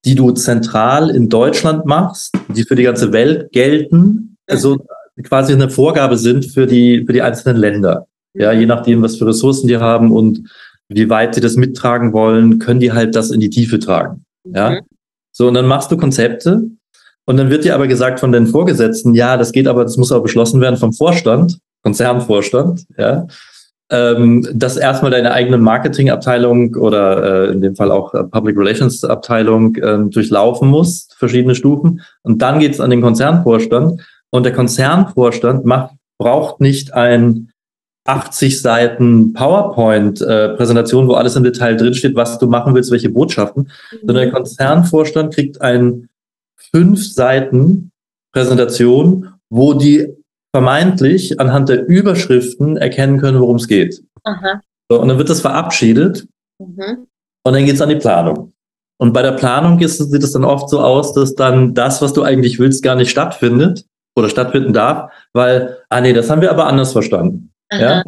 die du zentral in Deutschland machst, die für die ganze Welt gelten, also quasi eine Vorgabe sind für die, für die einzelnen Länder. Ja, je nachdem, was für Ressourcen die haben und wie weit sie das mittragen wollen, können die halt das in die Tiefe tragen. Ja. Mhm. So, und dann machst du Konzepte und dann wird dir aber gesagt von den Vorgesetzten, ja, das geht aber, das muss aber beschlossen werden vom Vorstand, Konzernvorstand, ja, ähm, dass erstmal deine eigene Marketingabteilung oder äh, in dem Fall auch Public Relations Abteilung ähm, durchlaufen muss, verschiedene Stufen. Und dann geht's an den Konzernvorstand. Und der Konzernvorstand macht, braucht nicht ein 80 Seiten PowerPoint-Präsentation, äh, wo alles im Detail drinsteht, was du machen willst, welche Botschaften, mhm. sondern der Konzernvorstand kriegt ein fünf Seiten Präsentation, wo die vermeintlich anhand der Überschriften erkennen können, worum es geht. So, und dann wird das verabschiedet mhm. und dann geht es an die Planung. Und bei der Planung ist, sieht es dann oft so aus, dass dann das, was du eigentlich willst, gar nicht stattfindet oder stattfinden darf, weil, ah nee, das haben wir aber anders verstanden. Ja?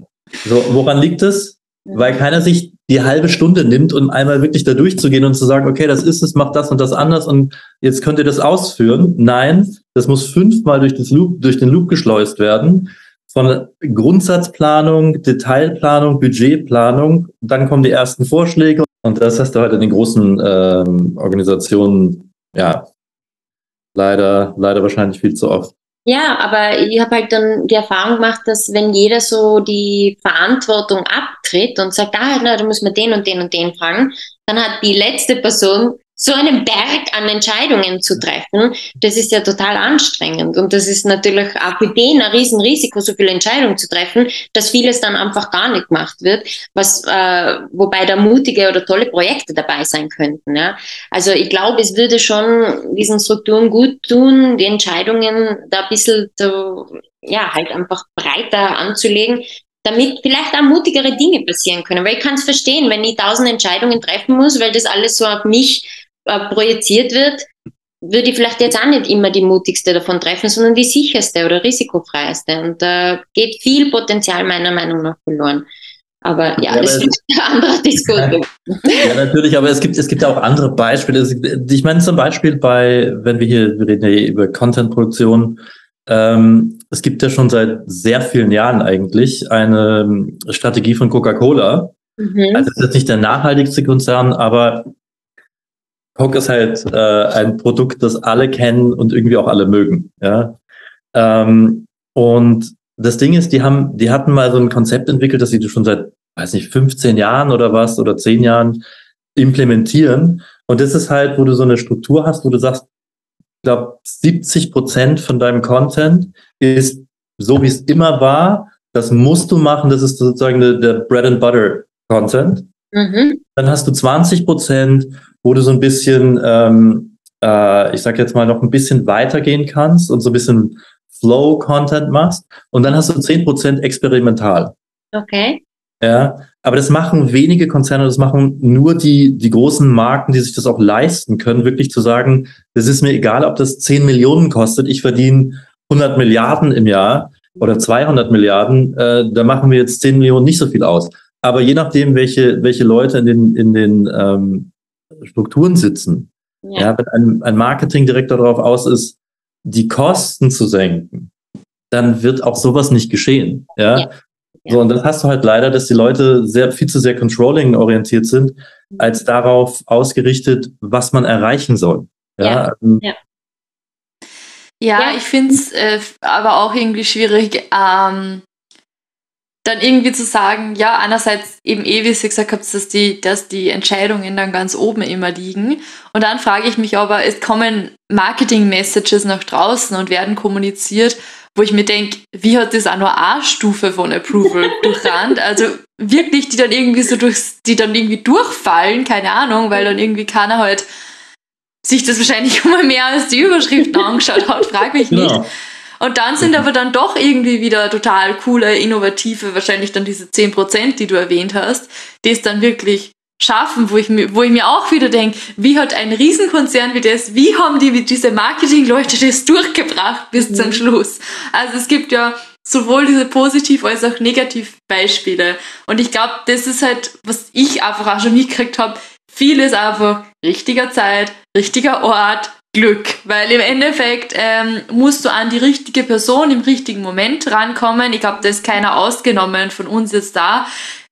So, woran liegt es? Mhm. Weil keiner sich die halbe Stunde nimmt, um einmal wirklich da durchzugehen und zu sagen, okay, das ist es, macht das und das anders und jetzt könnt ihr das ausführen. Nein, das muss fünfmal durch, Loop, durch den Loop geschleust werden. Von Grundsatzplanung, Detailplanung, Budgetplanung, dann kommen die ersten Vorschläge und das hast du halt in den großen ähm, Organisationen, ja, leider, leider wahrscheinlich viel zu oft. Ja, aber ich habe halt dann die Erfahrung gemacht, dass wenn jeder so die Verantwortung abtritt und sagt, ah, na, da muss man den und den und den fragen, dann hat die letzte Person so einen Berg an Entscheidungen zu treffen, das ist ja total anstrengend. Und das ist natürlich auch für den ein Riesenrisiko, so viele Entscheidungen zu treffen, dass vieles dann einfach gar nicht gemacht wird, was, äh, wobei da mutige oder tolle Projekte dabei sein könnten. Ja. Also ich glaube, es würde schon diesen Strukturen gut tun, die Entscheidungen da ein bisschen zu, ja, halt einfach breiter anzulegen, damit vielleicht auch mutigere Dinge passieren können. Weil ich kann es verstehen, wenn ich tausend Entscheidungen treffen muss, weil das alles so auf mich äh, projiziert wird, würde ich vielleicht jetzt auch nicht immer die mutigste davon treffen, sondern die sicherste oder risikofreiste. Und da äh, geht viel Potenzial meiner Meinung nach verloren. Aber ja, ja das ist eine andere Diskussion. (laughs) Ja, natürlich, aber es gibt, es gibt ja auch andere Beispiele. Ich meine zum Beispiel bei, wenn wir hier, wir reden ja über Contentproduktion, ähm, es gibt ja schon seit sehr vielen Jahren eigentlich eine ähm, Strategie von Coca-Cola. Mhm. Also es ist jetzt nicht der nachhaltigste Konzern, aber Coke ist halt äh, ein Produkt, das alle kennen und irgendwie auch alle mögen. Ja? Ähm, und das Ding ist, die haben, die hatten mal so ein Konzept entwickelt, das sie schon seit, weiß nicht, 15 Jahren oder was oder 10 Jahren implementieren. Und das ist halt, wo du so eine Struktur hast, wo du sagst, ich glaube, 70 Prozent von deinem Content ist so, wie es immer war. Das musst du machen. Das ist sozusagen der, der Bread and Butter Content. Mhm. Dann hast du 20 Prozent, wo du so ein bisschen, ähm, äh, ich sag jetzt mal, noch ein bisschen weitergehen kannst und so ein bisschen Flow-Content machst. Und dann hast du 10 Prozent experimental. Okay. Ja, aber das machen wenige Konzerne, das machen nur die, die großen Marken, die sich das auch leisten können, wirklich zu sagen, das ist mir egal, ob das 10 Millionen kostet, ich verdiene 100 Milliarden im Jahr oder 200 Milliarden, äh, da machen wir jetzt 10 Millionen nicht so viel aus. Aber je nachdem, welche, welche Leute in den, in den ähm, Strukturen sitzen, ja. ja wenn ein, ein Marketingdirektor darauf aus ist, die Kosten zu senken, dann wird auch sowas nicht geschehen. Ja? ja. So, und das hast du halt leider, dass die Leute sehr viel zu sehr controlling orientiert sind, mhm. als darauf ausgerichtet, was man erreichen soll. Ja, ja. Ähm, ja. ja ich finde es äh, aber auch irgendwie schwierig, ähm, dann irgendwie zu sagen, ja, einerseits eben eh, wie ihr gesagt habt, dass die, dass die Entscheidungen dann ganz oben immer liegen. Und dann frage ich mich aber, es kommen Marketing-Messages nach draußen und werden kommuniziert, wo ich mir denke, wie hat das auch nur A-Stufe von Approval (laughs) durchrannt? Also wirklich, die dann irgendwie so durchs, die dann irgendwie durchfallen, keine Ahnung, weil dann irgendwie keiner halt sich das wahrscheinlich (laughs) immer mehr als die Überschriften angeschaut hat, frag mich nicht. Und dann sind aber dann doch irgendwie wieder total coole, innovative, wahrscheinlich dann diese 10%, die du erwähnt hast, die es dann wirklich schaffen, wo ich mir, wo ich mir auch wieder denke, wie hat ein Riesenkonzern wie das, wie haben die diese Marketingleute das durchgebracht bis mhm. zum Schluss? Also es gibt ja sowohl diese positiv als auch negativ Beispiele. Und ich glaube, das ist halt, was ich einfach auch schon mitgekriegt habe, vieles einfach richtiger Zeit, richtiger Ort, Glück, weil im Endeffekt ähm, musst du an die richtige Person im richtigen Moment rankommen. Ich glaube, da ist keiner ausgenommen von uns jetzt da.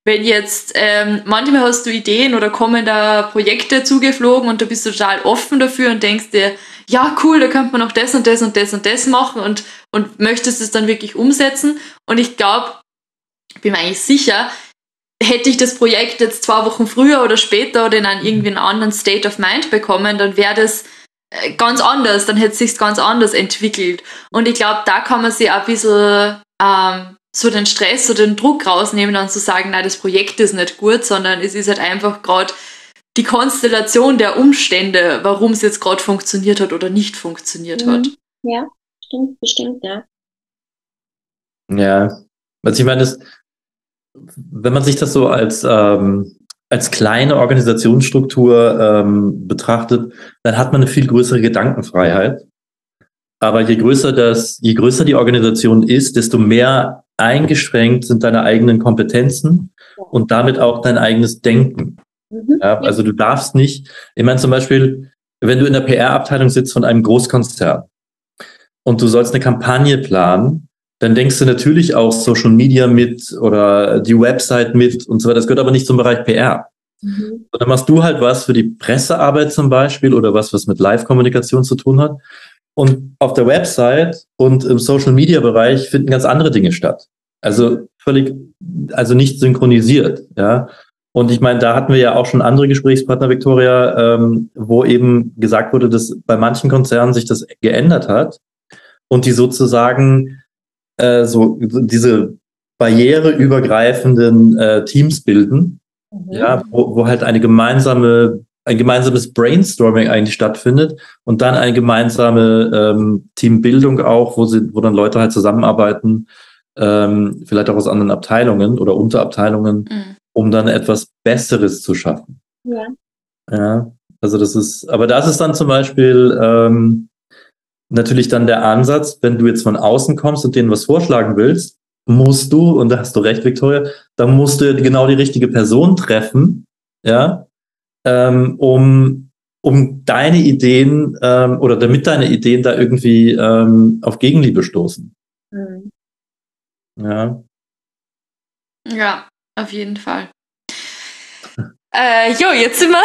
Wenn jetzt, ähm, manchmal hast du Ideen oder kommen da Projekte zugeflogen und du bist total offen dafür und denkst dir, ja cool, da könnte man noch das und das und das und das machen und, und möchtest es dann wirklich umsetzen. Und ich glaube, bin mir eigentlich sicher, hätte ich das Projekt jetzt zwei Wochen früher oder später oder in einen irgendwie einen anderen State of Mind bekommen, dann wäre das ganz anders, dann hätte es sich ganz anders entwickelt. Und ich glaube, da kann man sich auch ein bisschen ähm, so den Stress oder den Druck rausnehmen und zu sagen, nein, das Projekt ist nicht gut, sondern es ist halt einfach gerade die Konstellation der Umstände, warum es jetzt gerade funktioniert hat oder nicht funktioniert mhm. hat. Ja, stimmt, bestimmt, ja. Ja, also ich meine, das, wenn man sich das so als ähm, als kleine Organisationsstruktur ähm, betrachtet, dann hat man eine viel größere Gedankenfreiheit. Aber je größer das, je größer die Organisation ist, desto mehr eingeschränkt sind deine eigenen Kompetenzen und damit auch dein eigenes Denken. Mhm. Ja, also du darfst nicht, ich meine zum Beispiel, wenn du in der PR-Abteilung sitzt von einem Großkonzern und du sollst eine Kampagne planen, dann denkst du natürlich auch Social Media mit oder die Website mit und so weiter. Das gehört aber nicht zum Bereich PR. Mhm. Und dann machst du halt was für die Pressearbeit zum Beispiel oder was, was mit Live-Kommunikation zu tun hat. Und auf der Website und im Social Media Bereich finden ganz andere Dinge statt. Also völlig, also nicht synchronisiert, ja. Und ich meine, da hatten wir ja auch schon andere Gesprächspartner, Victoria, ähm, wo eben gesagt wurde, dass bei manchen Konzernen sich das geändert hat und die sozusagen äh, so diese barriereübergreifenden äh, Teams bilden, mhm. ja, wo, wo halt eine gemeinsame ein gemeinsames Brainstorming eigentlich stattfindet und dann eine gemeinsame ähm, Teambildung auch, wo sie, wo dann Leute halt zusammenarbeiten, ähm, vielleicht auch aus anderen Abteilungen oder Unterabteilungen, mhm. um dann etwas Besseres zu schaffen. Ja. Ja, also das ist, aber das ist dann zum Beispiel ähm, natürlich dann der Ansatz, wenn du jetzt von außen kommst und denen was vorschlagen willst, musst du, und da hast du recht, Victoria, dann musst du genau die richtige Person treffen, ja, ähm, um, um deine Ideen ähm, oder damit deine Ideen da irgendwie ähm, auf Gegenliebe stoßen. Mhm. Ja. Ja, auf jeden Fall. äh, jo, jetzt sind wir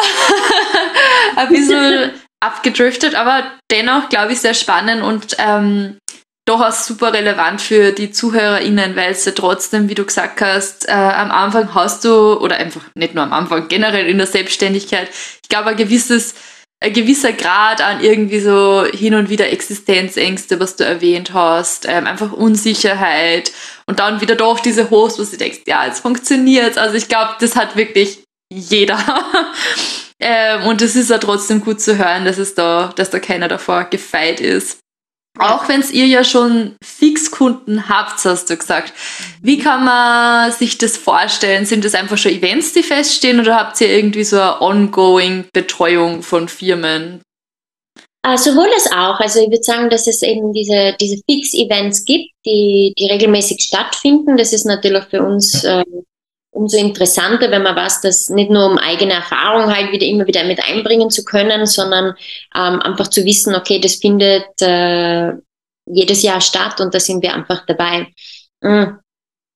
(laughs) ein bisschen (laughs) abgedriftet, aber dennoch glaube ich sehr spannend und ähm, durchaus super relevant für die ZuhörerInnen, weil es ja trotzdem, wie du gesagt hast, äh, am Anfang hast du, oder einfach nicht nur am Anfang, generell in der Selbstständigkeit, ich glaube, ein gewisses, ein gewisser Grad an irgendwie so hin und wieder Existenzängste, was du erwähnt hast, ähm, einfach Unsicherheit und dann wieder doch diese Host, wo du denkst, ja, es funktioniert. Also ich glaube, das hat wirklich jeder. (laughs) ähm, und es ist ja trotzdem gut zu hören, dass es da, dass da keiner davor gefeit ist. Auch wenn ihr ja schon Fixkunden habt, hast du gesagt. Wie kann man sich das vorstellen? Sind das einfach schon Events, die feststehen oder habt ihr irgendwie so eine ongoing Betreuung von Firmen? Uh, sowohl als auch. Also ich würde sagen, dass es eben diese, diese Fix-Events gibt, die, die regelmäßig stattfinden. Das ist natürlich für uns äh, umso interessanter, wenn man weiß, dass nicht nur um eigene Erfahrung halt wieder immer wieder mit einbringen zu können, sondern ähm, einfach zu wissen, okay, das findet äh, jedes Jahr statt und da sind wir einfach dabei. Mhm.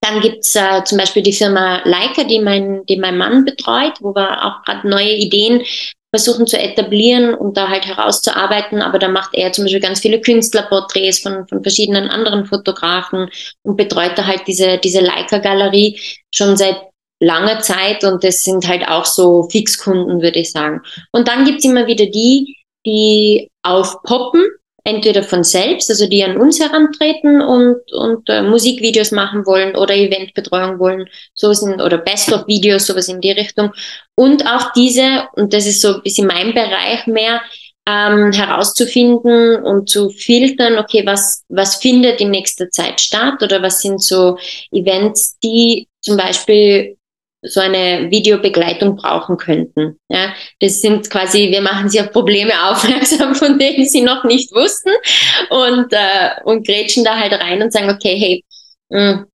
Dann gibt's äh, zum Beispiel die Firma Leica, die mein, die mein Mann betreut, wo wir auch gerade neue Ideen versuchen zu etablieren und da halt herauszuarbeiten. Aber da macht er zum Beispiel ganz viele Künstlerporträts von, von verschiedenen anderen Fotografen und betreut da halt diese, diese Leica-Galerie schon seit langer Zeit und das sind halt auch so Fixkunden, würde ich sagen. Und dann gibt's immer wieder die, die aufpoppen, entweder von selbst, also die an uns herantreten und, und äh, Musikvideos machen wollen oder Eventbetreuung wollen, so sind, oder Best-of-Videos, sowas in die Richtung. Und auch diese, und das ist so ein bisschen mein Bereich mehr, ähm, herauszufinden und zu filtern, okay, was, was findet in nächster Zeit statt oder was sind so Events, die zum Beispiel so eine Videobegleitung brauchen könnten. Ja, das sind quasi, wir machen sie auf Probleme aufmerksam, (laughs) von denen sie noch nicht wussten und, äh, und grätschen da halt rein und sagen, okay, hey, mh, hm,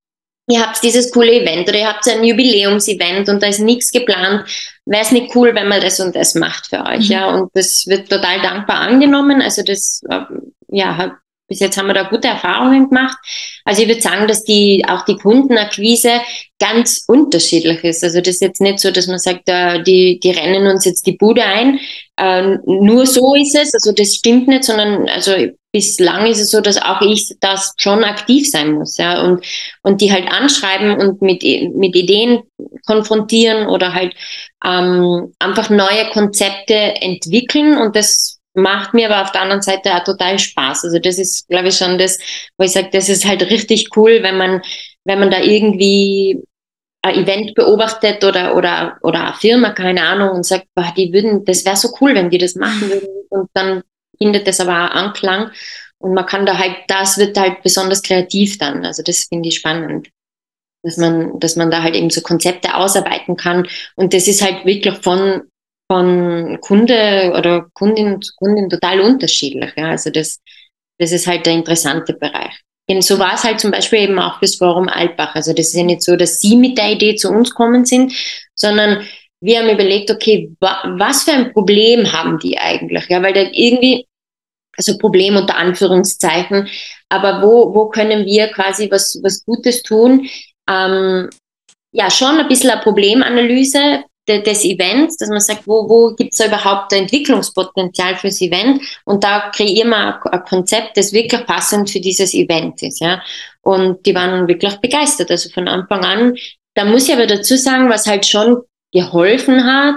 ihr habt dieses coole Event oder ihr habt ein Jubiläumsevent und da ist nichts geplant, wäre es nicht cool, wenn man das und das macht für euch. Mhm. Ja, und das wird total dankbar angenommen. Also das, äh, ja, bis jetzt haben wir da gute Erfahrungen gemacht. Also ich würde sagen, dass die auch die Kundenakquise ganz unterschiedlich ist. Also das ist jetzt nicht so, dass man sagt, die, die rennen uns jetzt die Bude ein. Äh, nur so ist es. Also das stimmt nicht, sondern also bislang ist es so, dass auch ich das schon aktiv sein muss, ja, und, und die halt anschreiben und mit, mit Ideen konfrontieren oder halt ähm, einfach neue Konzepte entwickeln und das macht mir aber auf der anderen Seite auch total Spaß. Also das ist, glaube ich, schon das, wo ich sage, das ist halt richtig cool, wenn man, wenn man da irgendwie ein Event beobachtet oder, oder, oder eine Firma, keine Ahnung, und sagt, boah, die würden, das wäre so cool, wenn die das machen würden. Und dann findet das aber auch Anklang. Und man kann da halt, das wird halt besonders kreativ dann. Also das finde ich spannend. Dass man, dass man da halt eben so Konzepte ausarbeiten kann. Und das ist halt wirklich von von Kunde oder Kundin zu Kundin total unterschiedlich. Ja. Also das, das ist halt der interessante Bereich. so war es halt zum Beispiel eben auch fürs Forum Altbach. Also das ist ja nicht so, dass Sie mit der Idee zu uns kommen sind, sondern wir haben überlegt, okay, wa was für ein Problem haben die eigentlich? Ja, weil da irgendwie, also Problem unter Anführungszeichen, aber wo, wo können wir quasi was, was Gutes tun? Ähm, ja, schon ein bisschen eine Problemanalyse de, des Events, dass man sagt, wo, wo gibt es da überhaupt ein Entwicklungspotenzial fürs Event? Und da kreieren wir ein, ein Konzept, das wirklich passend für dieses Event ist. Ja? Und die waren wirklich begeistert. Also von Anfang an, da muss ich aber dazu sagen, was halt schon geholfen hat,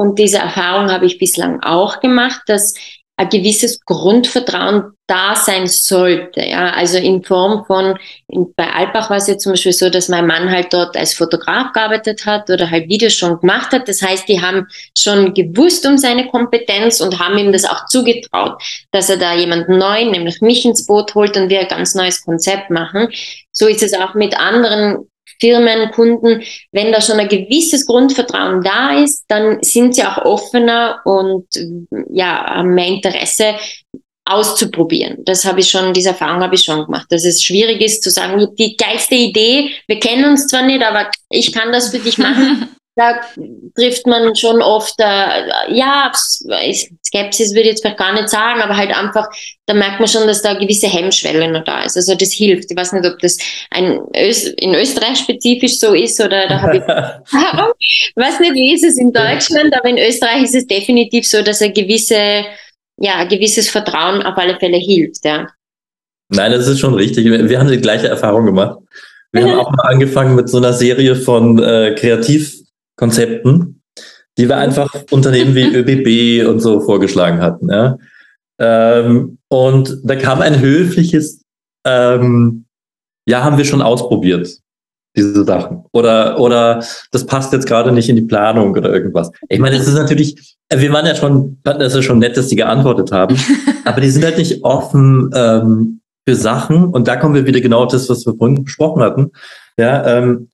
und diese Erfahrung habe ich bislang auch gemacht, dass ein gewisses Grundvertrauen da sein sollte. Ja, also in Form von, in, bei Alpbach war es ja zum Beispiel so, dass mein Mann halt dort als Fotograf gearbeitet hat oder halt Videos schon gemacht hat. Das heißt, die haben schon gewusst um seine Kompetenz und haben ihm das auch zugetraut, dass er da jemanden neuen, nämlich mich ins Boot holt und wir ein ganz neues Konzept machen. So ist es auch mit anderen Firmen, Kunden, wenn da schon ein gewisses Grundvertrauen da ist, dann sind sie auch offener und ja, haben mehr Interesse auszuprobieren. Das habe ich schon, diese Erfahrung habe ich schon gemacht, dass es schwierig ist zu sagen, die geilste Idee, wir kennen uns zwar nicht, aber ich kann das für dich (laughs) machen. Da trifft man schon oft, äh, ja, Skepsis würde ich jetzt vielleicht gar nicht sagen, aber halt einfach, da merkt man schon, dass da eine gewisse Hemmschwelle noch da ist. Also das hilft. Ich weiß nicht, ob das ein Öst in Österreich spezifisch so ist oder da habe ich (laughs) Erfahrung. ich weiß nicht, wie ist es in Deutschland, aber in Österreich ist es definitiv so, dass ein gewisse, ja, ein gewisses Vertrauen auf alle Fälle hilft, ja. Nein, das ist schon richtig. Wir haben die gleiche Erfahrung gemacht. Wir haben auch mal angefangen mit so einer Serie von äh, Kreativ- Konzepten, die wir einfach Unternehmen wie ÖBB und so vorgeschlagen hatten. Ja. Ähm, und da kam ein höfliches, ähm, ja, haben wir schon ausprobiert, diese Sachen. Oder, oder das passt jetzt gerade nicht in die Planung oder irgendwas. Ich meine, es ist natürlich, wir waren ja schon, fanden es ja schon nett, dass die geantwortet haben, (laughs) aber die sind halt nicht offen ähm, für Sachen. Und da kommen wir wieder genau auf das, was wir vorhin besprochen hatten. Ja, ähm,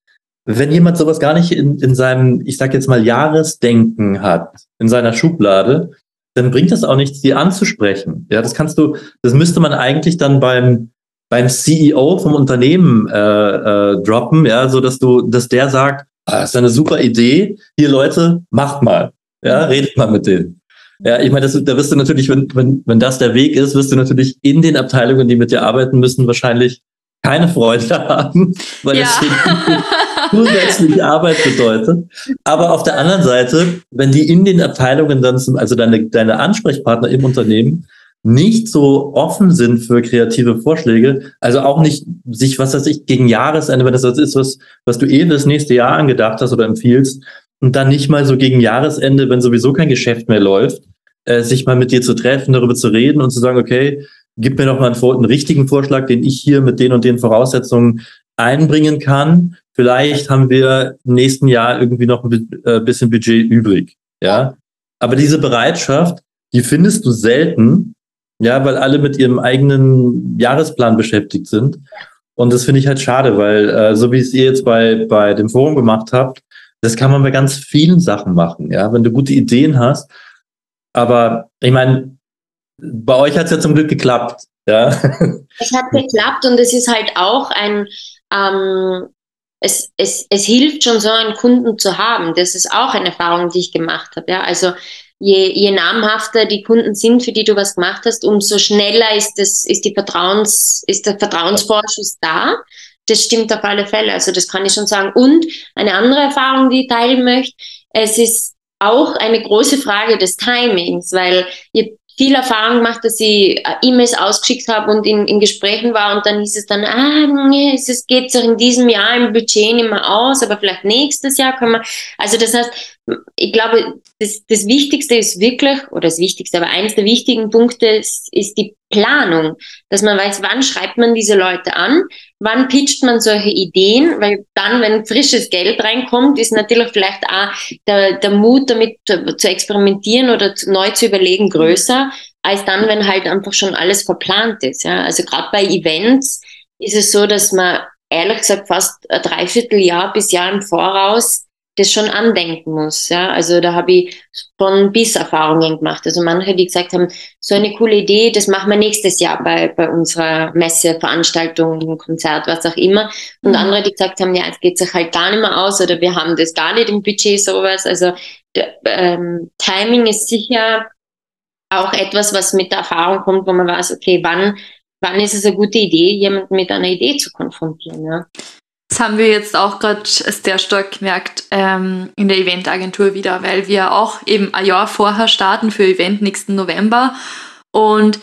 wenn jemand sowas gar nicht in, in seinem, ich sag jetzt mal, Jahresdenken hat, in seiner Schublade, dann bringt es auch nichts, die anzusprechen. Ja, das kannst du, das müsste man eigentlich dann beim, beim CEO vom Unternehmen äh, äh, droppen, ja, so dass du, dass der sagt, ah, das ist eine super Idee, hier Leute, macht mal, ja, redet mal mit denen. Ja, ich meine, das, da wirst du natürlich, wenn, wenn, wenn das der Weg ist, wirst du natürlich in den Abteilungen, die mit dir arbeiten müssen, wahrscheinlich keine Freude haben, weil ja. es zusätzliche Arbeit bedeutet. Aber auf der anderen Seite, wenn die in den Abteilungen dann, zum, also deine, deine Ansprechpartner im Unternehmen, nicht so offen sind für kreative Vorschläge, also auch nicht sich, was weiß ich, gegen Jahresende, wenn das was ist, was, was du eh das nächste Jahr angedacht hast oder empfiehlst, und dann nicht mal so gegen Jahresende, wenn sowieso kein Geschäft mehr läuft, äh, sich mal mit dir zu treffen, darüber zu reden und zu sagen, okay, gib mir doch mal einen, einen richtigen Vorschlag, den ich hier mit den und den Voraussetzungen einbringen kann. Vielleicht haben wir im nächsten Jahr irgendwie noch ein äh, bisschen Budget übrig. Ja. Aber diese Bereitschaft, die findest du selten, ja, weil alle mit ihrem eigenen Jahresplan beschäftigt sind. Und das finde ich halt schade, weil äh, so wie es ihr jetzt bei, bei dem Forum gemacht habt, das kann man bei ganz vielen Sachen machen, ja, wenn du gute Ideen hast. Aber ich meine, bei euch hat es ja zum Glück geklappt. Ja. (laughs) Es hat geklappt und es ist halt auch ein, ähm, es, es, es hilft schon so einen Kunden zu haben. Das ist auch eine Erfahrung, die ich gemacht habe. Ja? Also je, je namhafter die Kunden sind, für die du was gemacht hast, umso schneller ist, das, ist, die Vertrauens, ist der Vertrauensvorschuss da. Das stimmt auf alle Fälle. Also das kann ich schon sagen. Und eine andere Erfahrung, die ich teilen möchte, es ist auch eine große Frage des Timings, weil je viel Erfahrung gemacht, dass ich äh, E-Mails ausgeschickt habe und in, in Gesprächen war und dann hieß es dann, ah, es geht sich in diesem Jahr im Budget nicht mehr aus, aber vielleicht nächstes Jahr können wir. Also das heißt, ich glaube, das, das Wichtigste ist wirklich, oder das Wichtigste, aber eines der wichtigen Punkte ist, ist die Planung, dass man weiß, wann schreibt man diese Leute an, wann pitcht man solche Ideen, weil dann, wenn frisches Geld reinkommt, ist natürlich vielleicht auch der, der Mut, damit zu, zu experimentieren oder zu, neu zu überlegen, größer, als dann, wenn halt einfach schon alles verplant ist. Ja? Also gerade bei Events ist es so, dass man ehrlich gesagt fast ein Dreivierteljahr bis Jahr im Voraus das schon andenken muss. Ja? Also da habe ich von bis Erfahrungen gemacht. Also manche, die gesagt haben, so eine coole Idee, das machen wir nächstes Jahr bei, bei unserer Messe, Veranstaltung, Konzert, was auch immer. Und mhm. andere, die gesagt haben, ja, es geht sich halt gar nicht mehr aus oder wir haben das gar nicht im Budget, sowas. Also ähm, Timing ist sicher auch etwas, was mit der Erfahrung kommt, wo man weiß, okay, wann, wann ist es eine gute Idee, jemanden mit einer Idee zu konfrontieren. Ja? Das haben wir jetzt auch gerade sehr stark gemerkt ähm, in der Eventagentur wieder, weil wir auch eben ein Jahr vorher starten für Event nächsten November. Und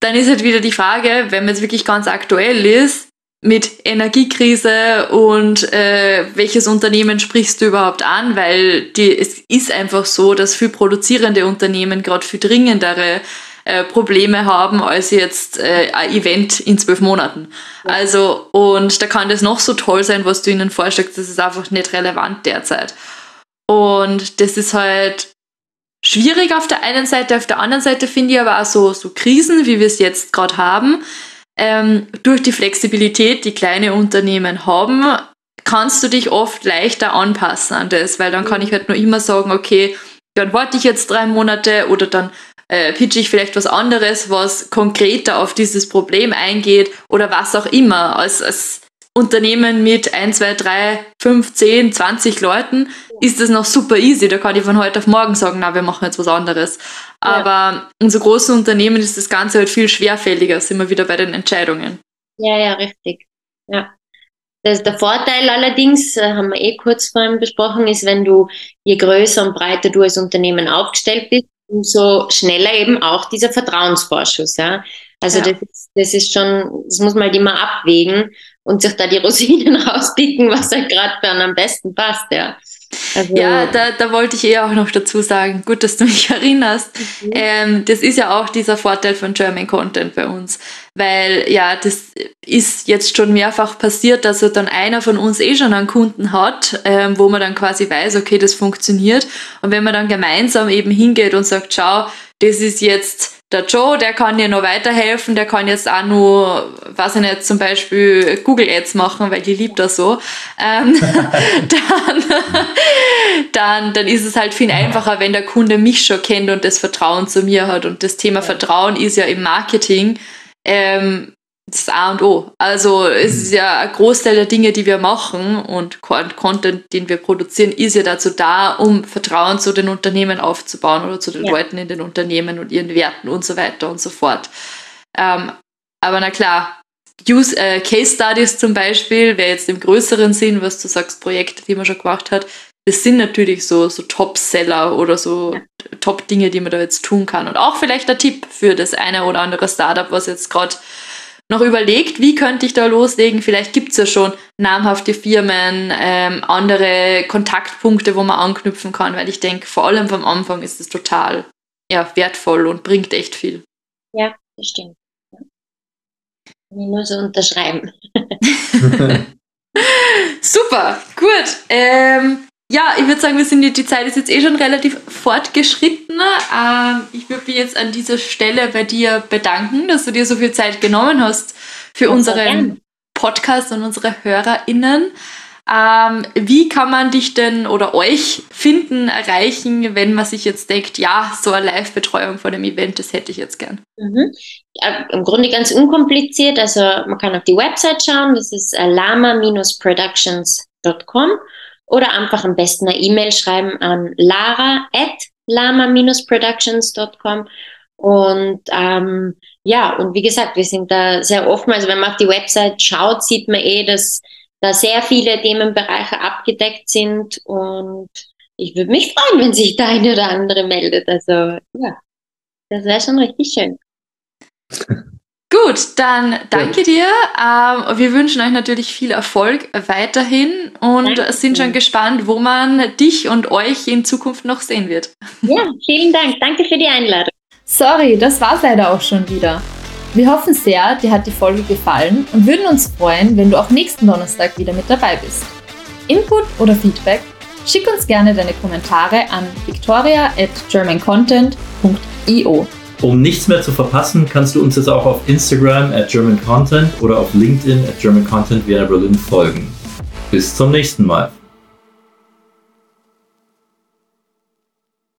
dann ist halt wieder die Frage, wenn man jetzt wirklich ganz aktuell ist, mit Energiekrise und äh, welches Unternehmen sprichst du überhaupt an? Weil die, es ist einfach so, dass viel produzierende Unternehmen gerade viel dringendere äh, Probleme haben als jetzt äh, ein Event in zwölf Monaten. Also, und da kann das noch so toll sein, was du ihnen vorschlägst, das ist einfach nicht relevant derzeit. Und das ist halt schwierig auf der einen Seite, auf der anderen Seite finde ich aber auch so, so Krisen, wie wir es jetzt gerade haben, ähm, durch die Flexibilität, die kleine Unternehmen haben, kannst du dich oft leichter anpassen an das, weil dann kann ich halt nur immer sagen, okay, dann warte ich jetzt drei Monate oder dann äh, pitche ich vielleicht was anderes, was konkreter auf dieses Problem eingeht oder was auch immer. Als, als Unternehmen mit 1, 2, 3, 5, 10, 20 Leuten ist das noch super easy. Da kann ich von heute auf morgen sagen, na, wir machen jetzt was anderes. Aber ja. in so großen Unternehmen ist das Ganze halt viel schwerfälliger, sind wir wieder bei den Entscheidungen. Ja, ja, richtig. Ja. Das, der Vorteil allerdings, äh, haben wir eh kurz vorhin besprochen, ist, wenn du, je größer und breiter du als Unternehmen aufgestellt bist, umso schneller eben auch dieser Vertrauensvorschuss. Ja? Also ja. Das, ist, das ist schon, das muss man halt immer abwägen und sich da die (laughs) Rosinen rauspicken, was halt gerade für einen am besten passt. Ja. Also, ja, da, da wollte ich eher auch noch dazu sagen, gut, dass du mich (laughs) erinnerst. Mhm. Ähm, das ist ja auch dieser Vorteil von German Content bei uns, weil ja, das ist jetzt schon mehrfach passiert, dass er dann einer von uns eh schon einen Kunden hat, ähm, wo man dann quasi weiß, okay, das funktioniert. Und wenn man dann gemeinsam eben hingeht und sagt, schau, das ist jetzt der Joe, der kann dir noch weiterhelfen, der kann jetzt auch nur, weiß ich nicht, zum Beispiel Google Ads machen, weil die liebt das so, ähm, (laughs) (laughs) dann, dann, dann ist es halt viel einfacher, wenn der Kunde mich schon kennt und das Vertrauen zu mir hat. Und das Thema Vertrauen ist ja im Marketing ähm, das A und O. Also es ist ja ein Großteil der Dinge, die wir machen und Content, den wir produzieren, ist ja dazu da, um Vertrauen zu den Unternehmen aufzubauen oder zu den ja. Leuten in den Unternehmen und ihren Werten und so weiter und so fort. Ähm, aber na klar, Use, äh, Case Studies zum Beispiel, wäre jetzt im größeren Sinn, was du sagst, Projekte, die man schon gemacht hat, das sind natürlich so, so Top-Seller oder so ja. Top-Dinge, die man da jetzt tun kann. Und auch vielleicht der Tipp für das eine oder andere Startup, was jetzt gerade noch überlegt, wie könnte ich da loslegen? Vielleicht gibt es ja schon namhafte Firmen, ähm, andere Kontaktpunkte, wo man anknüpfen kann, weil ich denke, vor allem vom Anfang ist es total ja, wertvoll und bringt echt viel. Ja, das stimmt. Nur so unterschreiben. (laughs) (laughs) Super, gut. Ähm, ja, ich würde sagen, wir sind die Zeit ist jetzt eh schon relativ fortgeschritten. Ähm, ich würde mich jetzt an dieser Stelle bei dir bedanken, dass du dir so viel Zeit genommen hast für unseren Podcast und unsere HörerInnen. Ähm, wie kann man dich denn oder euch finden, erreichen, wenn man sich jetzt denkt, ja, so eine Live-Betreuung von dem Event, das hätte ich jetzt gern? Mhm. Ja, Im Grunde ganz unkompliziert. Also man kann auf die Website schauen, das ist äh, lama-productions.com oder einfach am besten eine E-Mail schreiben an lara at lama-productions.com und ähm, ja, und wie gesagt, wir sind da sehr offen. Also wenn man auf die Website schaut, sieht man eh, dass da sehr viele Themenbereiche abgedeckt sind und ich würde mich freuen, wenn sich der eine oder andere meldet. Also ja, das wäre schon richtig schön. (laughs) Gut, dann danke dir. Ähm, wir wünschen euch natürlich viel Erfolg weiterhin und danke. sind schon gespannt, wo man dich und euch in Zukunft noch sehen wird. Ja, vielen Dank. Danke für die Einladung. Sorry, das war's leider auch schon wieder. Wir hoffen sehr, dir hat die Folge gefallen und würden uns freuen, wenn du auch nächsten Donnerstag wieder mit dabei bist. Input oder Feedback? Schick uns gerne deine Kommentare an victoria at germancontent.io. Um nichts mehr zu verpassen, kannst du uns jetzt auch auf Instagram at German Content oder auf LinkedIn at German Content Vienna Berlin folgen. Bis zum nächsten Mal.